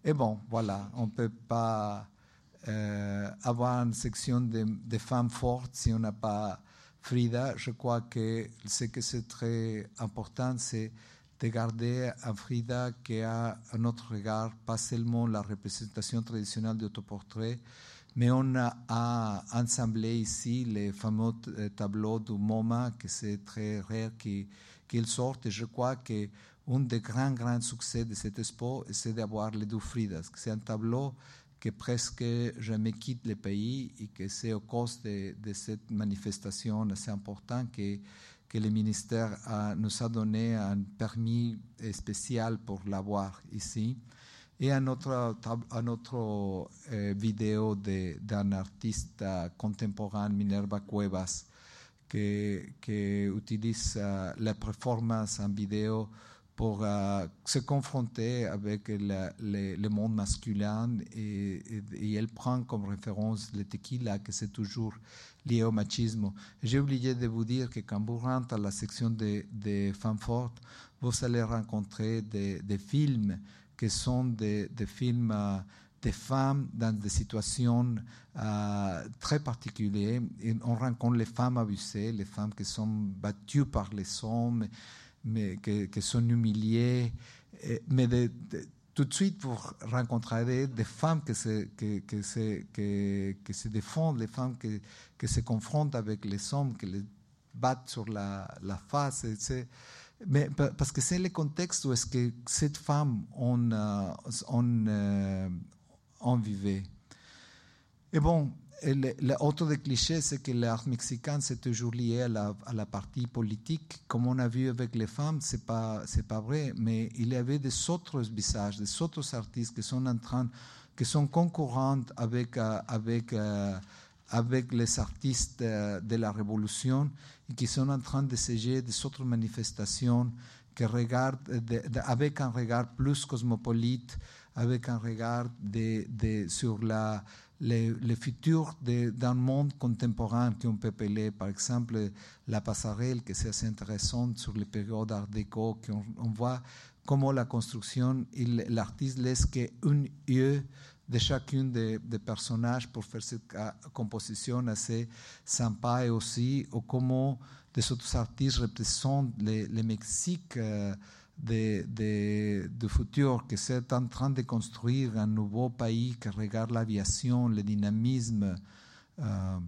Et bon, voilà, on ne peut pas euh, avoir une section de, femmes fortes si on n'a pas Frida. Je crois que ce que c'est très important, c'est de garder un Frida qui a un autre regard, pas seulement la représentation traditionnelle d'autoportrait, mais on a, a assemblé ici les fameux euh, tableaux du MoMA, que c'est très rare qu'ils sortent. Et je crois que un des grands, grands succès de cette expo, c'est d'avoir les deux Fridas. C'est un tableau que presque jamais quitte le pays et que c'est au cause de, cette manifestation assez importante que, que le ministère nous a donné un permis spécial pour l'avoir ici. Et un autre, un autre euh, vidéo d'un artiste contemporain, Minerva Cuevas, qui, qui utilise uh, la performance en vidéo pour euh, se confronter avec le, monde masculin et, elle prend comme référence le tequila, que c'est toujours lié au machisme. J'ai oublié de vous dire que quand vous rentrez à la section des de femmes fortes, vous allez rencontrer des, des films qui sont des, des films euh, des femmes dans des situations euh, très particulières. On rencontre les femmes abusées, les femmes qui sont battues par les hommes mais que, sont humiliées. Mais de, tout de suite, vous rencontrerez des femmes qui se, que, que se, que se défendent, les femmes qui, qui se confrontent avec les hommes, qui les battent sur la, face. Mais parce que c'est le contexte où est-ce que cette femme on, on, on vivait. Et bon, L'autre des clichés, c'est que l'art mexicain, c'est toujours lié à la, partie politique. Comme on a vu avec les femmes, c'est pas, pas vrai, mais il y avait des autres visages, des autres artistes qui sont en train, qui sont concurrents avec, euh, avec, euh, avec les artistes euh, de la Révolution et qui sont en train d'essayer des autres manifestations qui regardent, de, de, avec un regard plus cosmopolite, avec un regard de, de, sur la le, futur d'un monde contemporain qu'on peut appeler, par exemple, la passerelle, qui est assez intéressante sur les périodes art déco, on voit comment la construction, l'artiste laisse qu'un yeux de chacun des, personnages pour faire cette composition assez sympa et aussi ou comment des autres artistes représentent le, Mexique euh, du futur, que c'est en train de construire un nouveau pays qui regarde l'aviation, le dynamisme euh,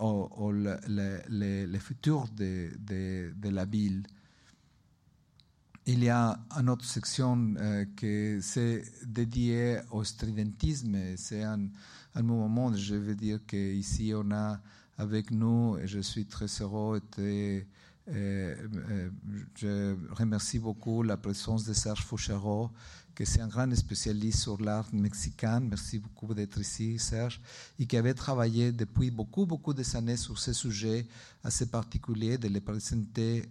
ou, le, futur de, de la ville. Il y a une autre section euh, qui c'est dédiée au stridentisme. C'est un, un, moment, je veux dire qu'ici on a avec nous, et je suis très heureux, euh, euh, je remercie beaucoup la présence de Serge Fouchero, qui est un grand spécialiste sur l'art mexicain. Merci beaucoup d'être ici, Serge, et qui avait travaillé depuis beaucoup, beaucoup d'années sur ce sujet assez particulier, de les présenter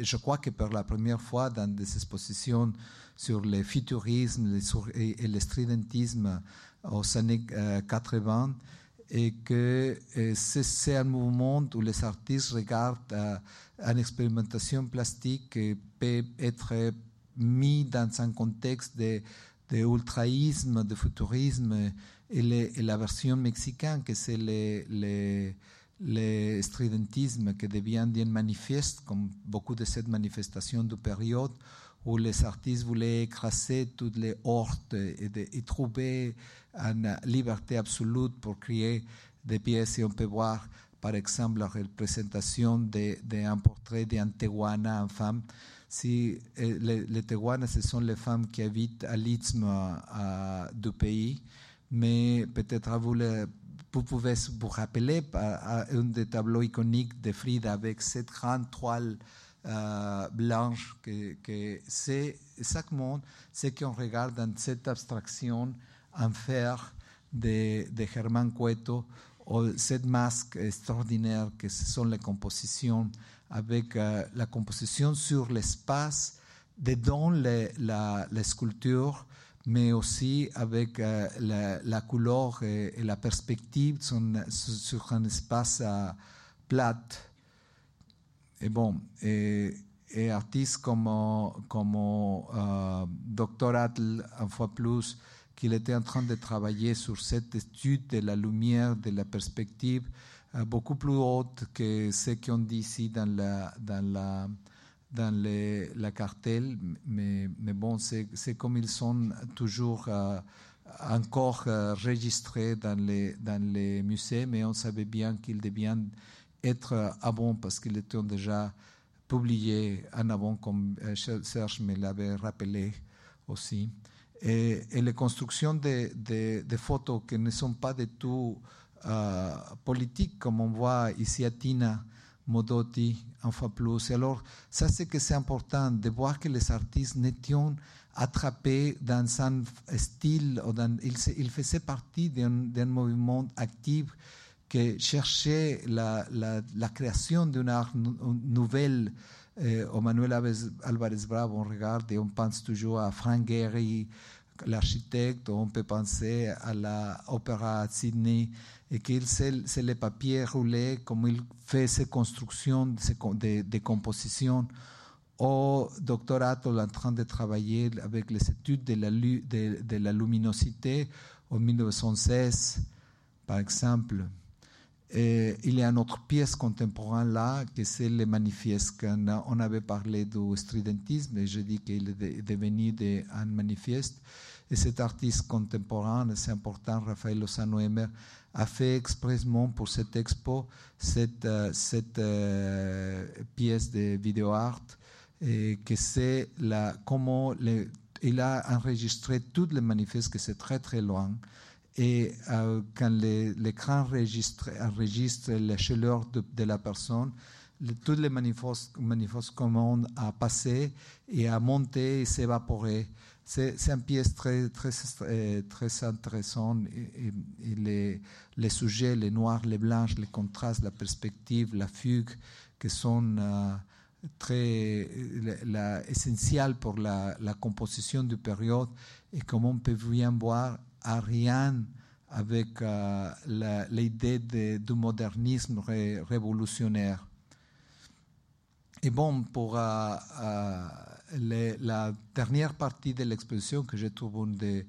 je crois que pour la première fois dans des expositions sur le futurisme et le stridentisme aux années 80, euh, et que euh, c'est un mouvement où les artistes regardent une expérimentation plastique qui peut être mis dans un contexte de, de de futurisme, et, la version mexicaine, que c'est les le stridentisme qui devient bien manifeste, comme beaucoup de cette manifestation de période où les artistes voulaient écraser toutes les hordes et, trouver une liberté absolue pour créer des pièces. Et on peut voir, par exemple, la représentation d'un portrait d'Antehuana en femme. Si, eh, les, les ce sont les femmes qui habitent à l'isthme du pays, mais peut-être vous vous pouvez vous rappeler un des tableaux iconiques de Frida avec cette grande toile euh, blanche, que, c'est exactement ce qu'on regarde dans cette abstraction en fer de, de Germán Cueto, ou cette masque extraordinaire que ce sont les compositions, avec euh, la composition sur l'espace, dedans la, la sculpture, mais aussi avec euh, la, couleur et, la perspective sur, un espace euh, plat. Et bon, et, artistes comme, comme euh, Dr. Une fois plus, qu'il était en train de travailler sur cette étude de la lumière, de la perspective, beaucoup plus haute que ce qu'on dit ici dans la, dans la dans les, la cartelle, mais, mais bon, c'est comme ils sont toujours euh, encore euh, enregistrés dans les, dans les musées, mais on savait bien qu'ils deviennent être avant parce qu'ils étaient déjà publiés en avant, comme euh, Serge me l'avait rappelé aussi. Et, les constructions de, photos qui ne sont pas du tout politiques, comme on voit ici à Tina, Modotti, fois plus. alors, ça, c'est que c'est important de voir que les artistes n'étaient attrapés dans un style, ils, faisaient partie d'un mouvement actif qui cherchait la, la, la création d'une art nouvelle. Au Manuel Alvarez Bravo, on regarde et on pense toujours à Frank Gehry, l'architecte, on peut penser à l'opéra Sydney et qu'il c'est les papiers roulés, comme il fait ses constructions de, de composition. Au doctorat, on est en train de travailler avec les études de la, de la luminosité en 1916, par exemple. Et il y a une autre pièce contemporaine là, que c'est le manifeste. On avait parlé du stridentisme et je dis qu'il est devenu un manifeste. Et cet artiste contemporain, c'est important, Raphaël Lozano Emer, a fait expressément pour cette expo cette, euh, euh, pièce de vidéo art et que c'est comment il a enregistré tous les manifestes que c'est très très loin. Et euh, quand l'écran enregistre, la chaleur de, la personne, tous les manifestes, manifestes commandes à passer et à monter et s'évaporer. C'est une pièce très, très, très intéressante. Les, sujets, les noirs, les blanches, les contrastes, la perspective, la fugue, qui sont euh, très la, essentielles pour la, la, composition du période. Et comme on peut bien voir, a rien avec l'idée du modernisme révolutionnaire. Et bon, pour la dernière partie de l'exposition que je trouve une des,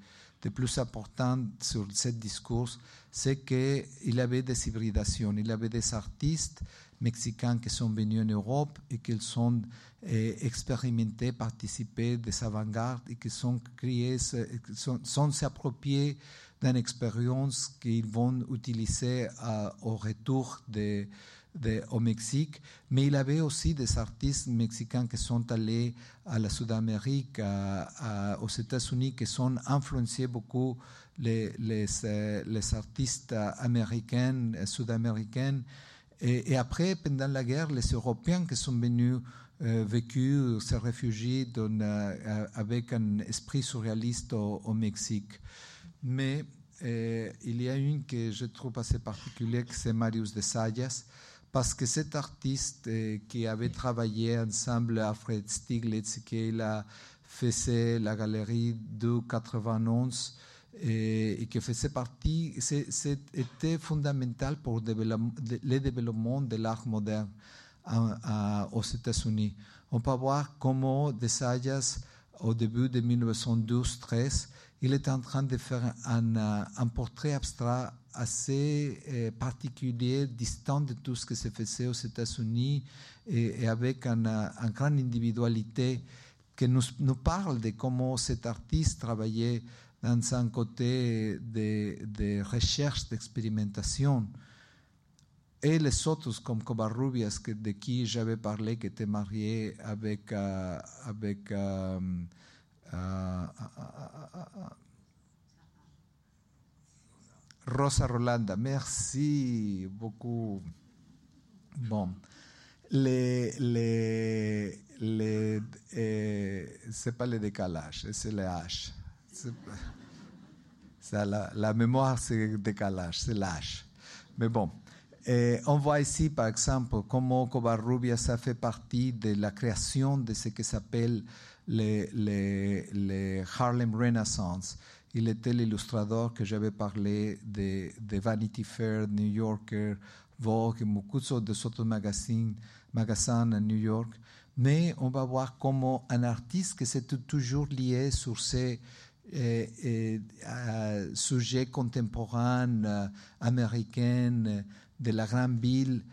plus importantes sur ce discours, c'est qu'il avait des hybridations. Il avait des artistes mexicains qui sont venus en Europe et qui sont expérimentés, participés des avant-gardes et qui sont créés, sont, sont s'appropriés d'une expérience qu'ils vont utiliser au retour au Mexique. Mais il y avait aussi des artistes mexicains qui sont allés à la Sud-Amérique, aux États-Unis, qui sont influencés beaucoup les, les, les artistes américains, sud-américains. Et, après, pendant la guerre, les Européens qui sont venus euh, se réfugier euh, avec un esprit surréaliste au, Mexique. Mais euh, il y a une que je trouve assez particulière, c'est Marius de Sayas, parce que cet artiste qui avait travaillé ensemble avec Fred Stiglitz, qui a fait la galerie de 91, et, qui faisait partie, c'était fondamental pour le développement de l'art moderne aux États-Unis. On peut voir comment Desayas, au début de 1912-13, il est en train de faire un, un portrait abstrait assez euh, particulier, distant de tout ce qui se faisait aux États-Unis et, avec une un grande individualité qui nous, nous, parle de comment cet artiste travaillait dans un côté de, de recherche, d'expérimentation. Et les autres, comme Covarrubias, de qui j'avais parlé, qui était marié avec, uh, avec uh, uh, Rosa Rolanda. Merci beaucoup. Bon. Les, les, les, c'est pas le décalage, c'est le H. La, mémoire, c'est décalage, c'est l'H. Mais bon. On voit ici, par exemple, comment Covarrubias a fait partie de la création de ce qui s'appelle le, le, Harlem Renaissance. Il était l'illustrateur que j'avais parlé de, Vanity Fair, New Yorker, Vogue beaucoup d'autres magazines, magasins à New York. Mais on va voir comment un artiste qui s'est toujours lié sur ces eh, eh, sujets contemporains euh, américains, de la grande ville,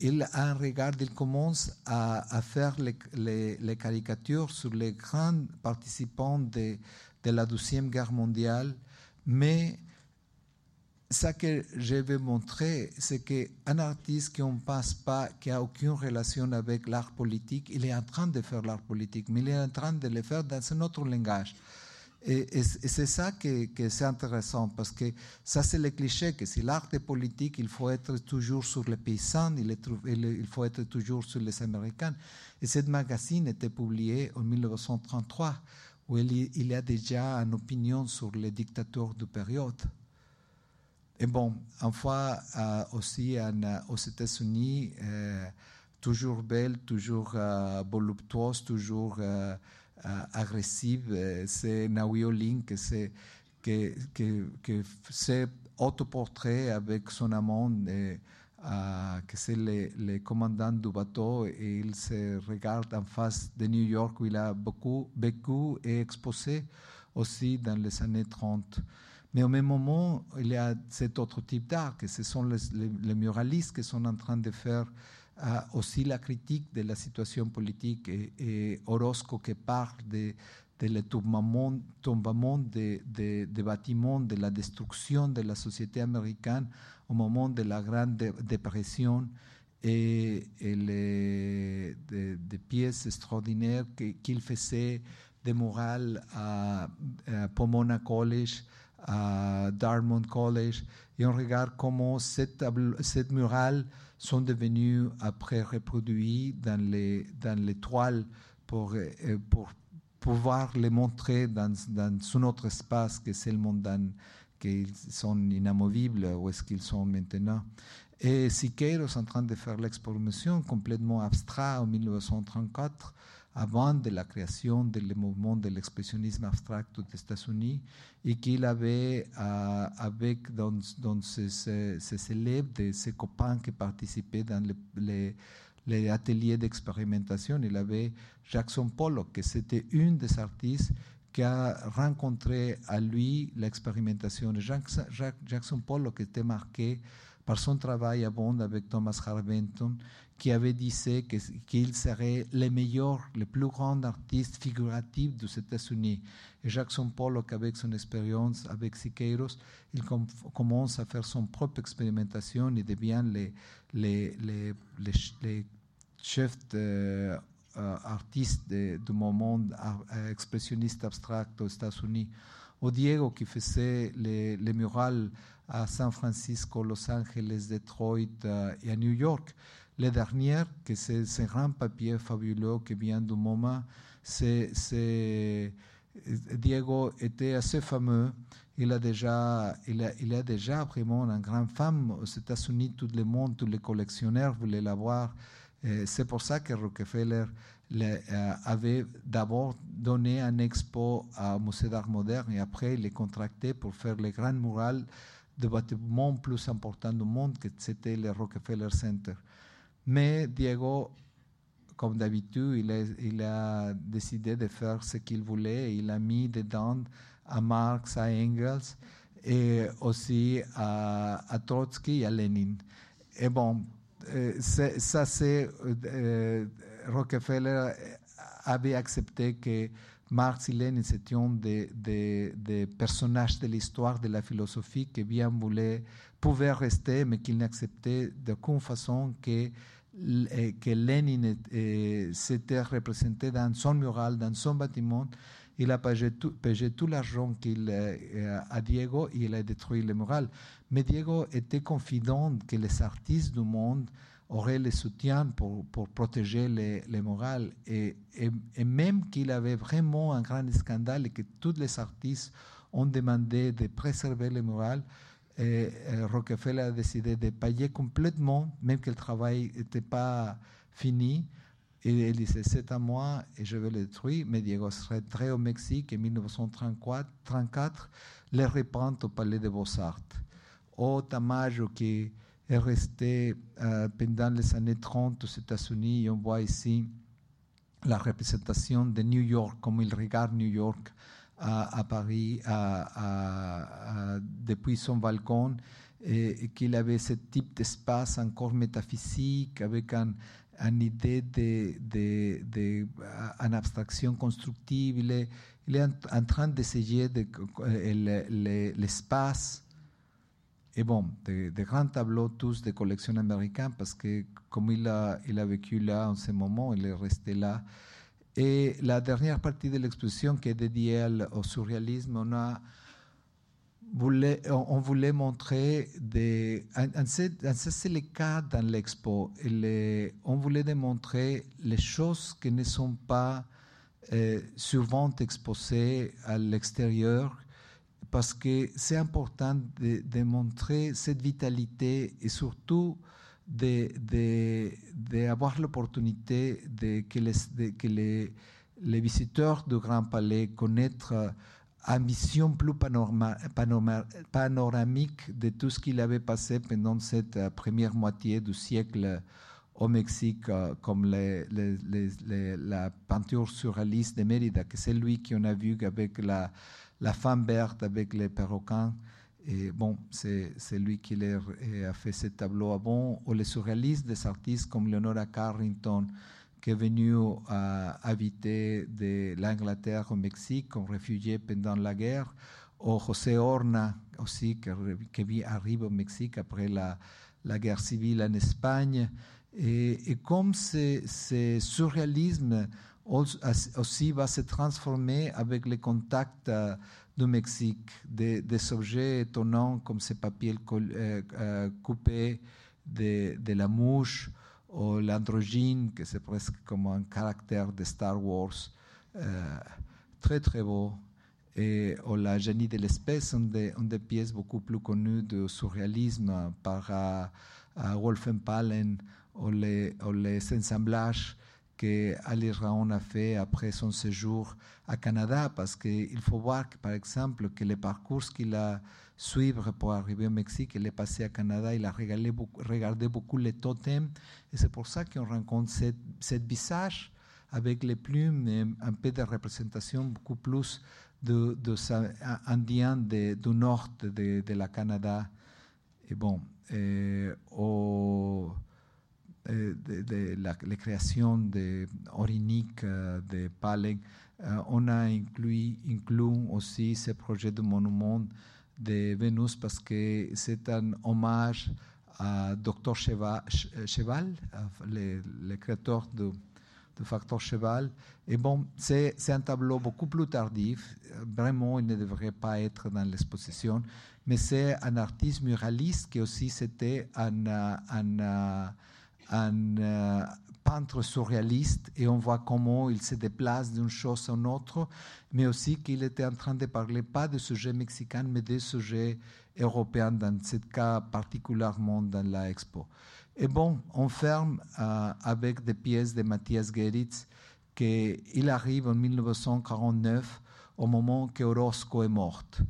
il a un regard, il commence à, faire les, caricatures sur les grands participants de, la Deuxième Guerre mondiale, mais ce que je vais montrer, c'est qu'un artiste qui ne pas, qui n'a aucune relation avec l'art politique, il est en train de faire l'art politique, mais il est en train de le faire dans un autre langage. Et, c'est ça qui, qui c'est intéressant, parce que ça, c'est le cliché, que si l'art est politique, il faut être toujours sur les paysans, il, faut être toujours sur les Américains. Et cette magazine était publié en 1933, où il, y a déjà une opinion sur les dictateurs de période. Et bon, une fois euh, aussi aux États-Unis, euh, toujours belle, toujours euh, voluptueuse, toujours agressive, eh, c'est Naui Link qui, c'est autoportrait avec son amant, et, uh, que c'est le, commandant du bateau, et il se regarde en face de New York où il a beaucoup vécu et exposé aussi dans les années 30. Mais au même moment, il y a cet autre type d'art, que ce sont les, muralistes qui sont en train de faire aussi la critique de la situation politique et, Orozco qui parle de, de le tombement, des de, bâtiments, de la destruction de la société américaine au moment de la Grande Dépression et, les des pièces extraordinaires qu'il faisait de morale à, Pomona College, à Dartmouth College, et on regarde comment cette, cette murale sont devenus après reproduits dans les, dans les toiles pour, euh, pour pouvoir les montrer dans, dans un autre espace que c'est le monde qu'ils sont inamovibles, où est-ce qu'ils sont maintenant. Et Siqueiros, en train de faire l'exposition complètement abstraite en 1934, avant de la création du mouvement de l'expressionnisme abstract aux États-Unis et qu'il avait avec dans, dans ses, élèves, de ses copains qui participaient dans les, les, ateliers d'expérimentation, il avait Jackson Pollock, qui c'était une des artistes qui a rencontré à lui l'expérimentation. Jackson Pollock était marqué par son travail à Bond avec Thomas Harventon, qui avait dit qu'il serait le meilleur, le plus grand artiste figuratif des États-Unis. Et Jackson Pollock, avec son expérience avec Siqueiros, il commence à faire son propre expérimentation et devient les, les, les, les, chefs euh, du moment euh, expressionniste abstract aux États-Unis. Ou Diego, qui faisait les, les murales à San Francisco, Los Angeles, Detroit euh, et à New York. Les dernières, que c'est ce grand papier fabuleux qui vient du moment, c'est, Diego était assez fameux. Il a déjà, il a, il a déjà vraiment une grande femme aux États-Unis. Tout le monde, tous les collectionneurs voulaient l'avoir. C'est pour ça que Rockefeller euh, avait d'abord donné un expo au Musée d'art moderne et après il est contracté pour faire les grandes murales de bâtiments plus importants du monde, que c'était le Rockefeller Center. Mais Diego, comme d'habitude, il a, décidé de faire ce qu'il voulait. Il a mis dedans à Marx, à Engels et aussi à, Trotsky et à Lénine. Et bon, euh, ça c'est euh, Rockefeller avait accepté que Marx et Lénine étaient des, personnages de l'histoire de la philosophie qui bien voulaient, pouvaient rester, mais qu'ils n'acceptaient d'aucune façon que, que Lénine eh, s'était représenté dans son mural, dans son bâtiment. Il a payé tout, l'argent qu'il eh, a Diego et il a détruit le mural. Mais Diego était confident que les artistes du monde aurait le soutien pour, protéger les, les morales. Et, et, même qu'il avait vraiment un grand scandale et que tous les artistes ont demandé de préserver les morales, et, Rockefeller a décidé de payer complètement, même que le travail n'était pas fini. Et il disait, c'est à moi et je vais le détruire. Mais Diego serait très au Mexique en 1934, les reprend au Palais des Beaux-Arts. Au Tamayo qui est resté euh, pendant les années 30 aux États-Unis. On voit ici la représentation de New York, comme il regarde New York à, Paris depuis son balcon, et, qu'il avait ce type d'espace encore métaphysique, avec un, une idée de, de, abstraction constructive. Il est, il est en, train d'essayer de, l'espace et bon, de, grands tableaux tous de collection américaine parce que comme il a, il a vécu là en ce moment, il est resté là. Et la dernière partie de l'exposition qui est dédiée au surréalisme, on a on voulait montrer des. C'est le cas dans l'expo. On voulait démontrer les choses qui ne sont pas euh, souvent exposées à l'extérieur parce que c'est important de, montrer cette vitalité et surtout d'avoir de, l'opportunité de, que, les, que les, les, visiteurs du Grand Palais connaissent une vision plus panoramique de tout ce qu'il avait passé pendant cette euh, première moitié du siècle au Mexique, euh, comme la peinture surréaliste de Mérida, que c'est lui qu'on a vu avec la, femme verte avec les perroquins. Et bon, c'est lui qui a fait ce tableau avant. Ou les surréalistes des artistes comme Leonora Carrington, qui est venue à habiter de l'Angleterre au Mexique comme réfugié pendant la guerre. Ou José Horna aussi, qui, arrive au Mexique après la, guerre civile en Espagne. Et, comme ce surréalisme aussi va se transformer avec les contacts euh, du Mexique, des, objets étonnants comme ces papiers euh, euh, coupés de, la mouche ou l'androgyne, que c'est presque comme un caractère de Star Wars, très très beau. Et ou la génie de l'espèce, une, des pièces beaucoup plus connues de surréalisme par Wolfenpalen ou les, ou les assemblages qu'Ali Raon a fait après son séjour à Canada, parce qu'il faut voir, que, par exemple, que le parcours qu'il a suivre pour arriver au Mexique, il est passé à Canada, il a regardé beaucoup, les totems, et c'est pour ça qu'on rencontre ce visage avec les plumes et un peu de représentation beaucoup plus de, de indien du nord de, la Canada. Et bon, euh, au, euh, de, de, la, création de Orinique, euh, de Palen, on a inclus, inclus aussi ce projet de monument de Vénus parce que c'est un hommage à Dr Cheval, le, créateur de de Facteur Cheval. Et bon, c'est un tableau beaucoup plus tardif. Vraiment, il ne devrait pas être dans l'exposition. Mais c'est un artiste muraliste qui aussi c'était un, un, un, peintre surréaliste et on voit comment il se déplace d'une chose à une autre, mais aussi qu'il était en train de parler pas de sujets mexicains, mais des sujets européens, dans ce cas particulièrement dans la expo. Et bon, on ferme euh, avec des pièces de Matthias Geritz, qu'il arrive en 1949, au moment que Orozco est morte.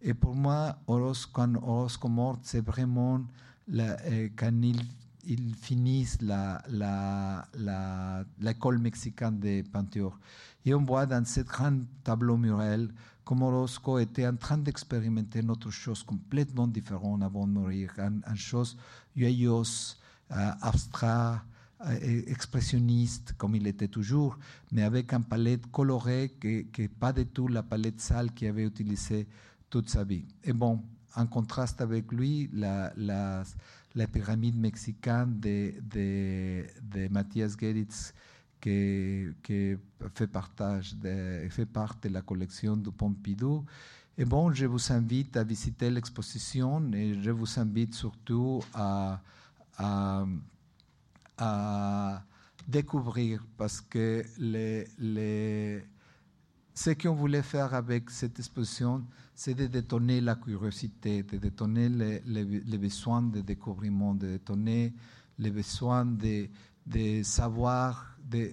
Et pour moi, Orozco, quand Orozco est mort, c'est vraiment la, euh, quand il, il finissent l'école la, la, mexicaine de peinture. Et on voit dans ce grand tableau mural comme Orozco était en train d'expérimenter une autre chose complètement différente avant de mourir, une, chose joyeuse, euh, abstrait, euh, expressionniste, comme il était toujours, mais avec un palette colorée qui n'est pas du tout la palette sale qu'il avait utilisée toute sa vie. Et bon, en contraste avec lui, la, la pyramide mexicaine de, de, de Mathias Geritz, qui, fait, partage de, partie de la collection du Pompidou. Et bon, je vous invite à visiter l'exposition et je vous invite surtout à découvrir parce que les, ce qu'on voulait faire avec cette exposition, c'est de détonner la curiosité, de détonner les, les, besoins de découvrement, de détonner les besoins de, savoir de,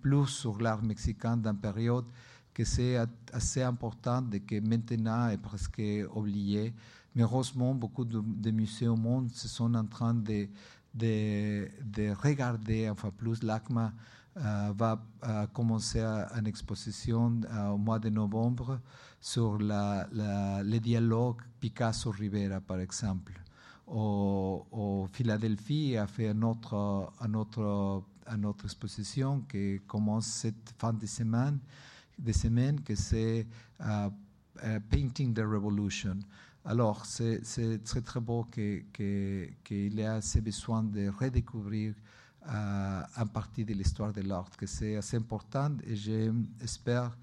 plus sur l'art mexicain d'une période que c'est assez importante et que maintenant est presque oubliée. Mais heureusement, beaucoup de, musées au monde se sont en train de, de, de regarder, enfin plus l'ACMA va euh, commencer une exposition euh, au mois de novembre sur la, la, le dialogue Picasso-Rivera, par exemple. Au, au, Philadelphie a fait une autre, exposition qui commence cette fin de semaine, de semaine que c'est Painting the Revolution. Alors, c'est très très beau qu'il que, ait assez besoin de redécouvrir une partie de l'histoire de l'art, que c'est assez important et j'espère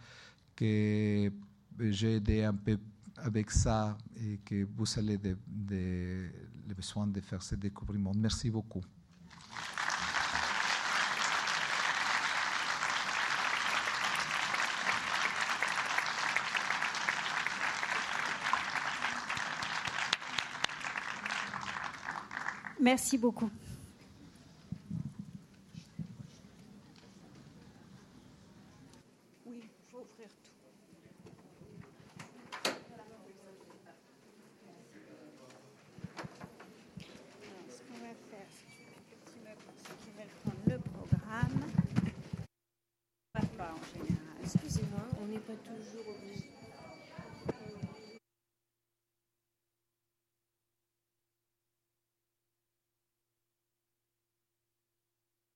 que j'ai aidé un peu avec ça et que vous allez de, de, le besoin de faire ce découvrement. Merci beaucoup. Merci beaucoup.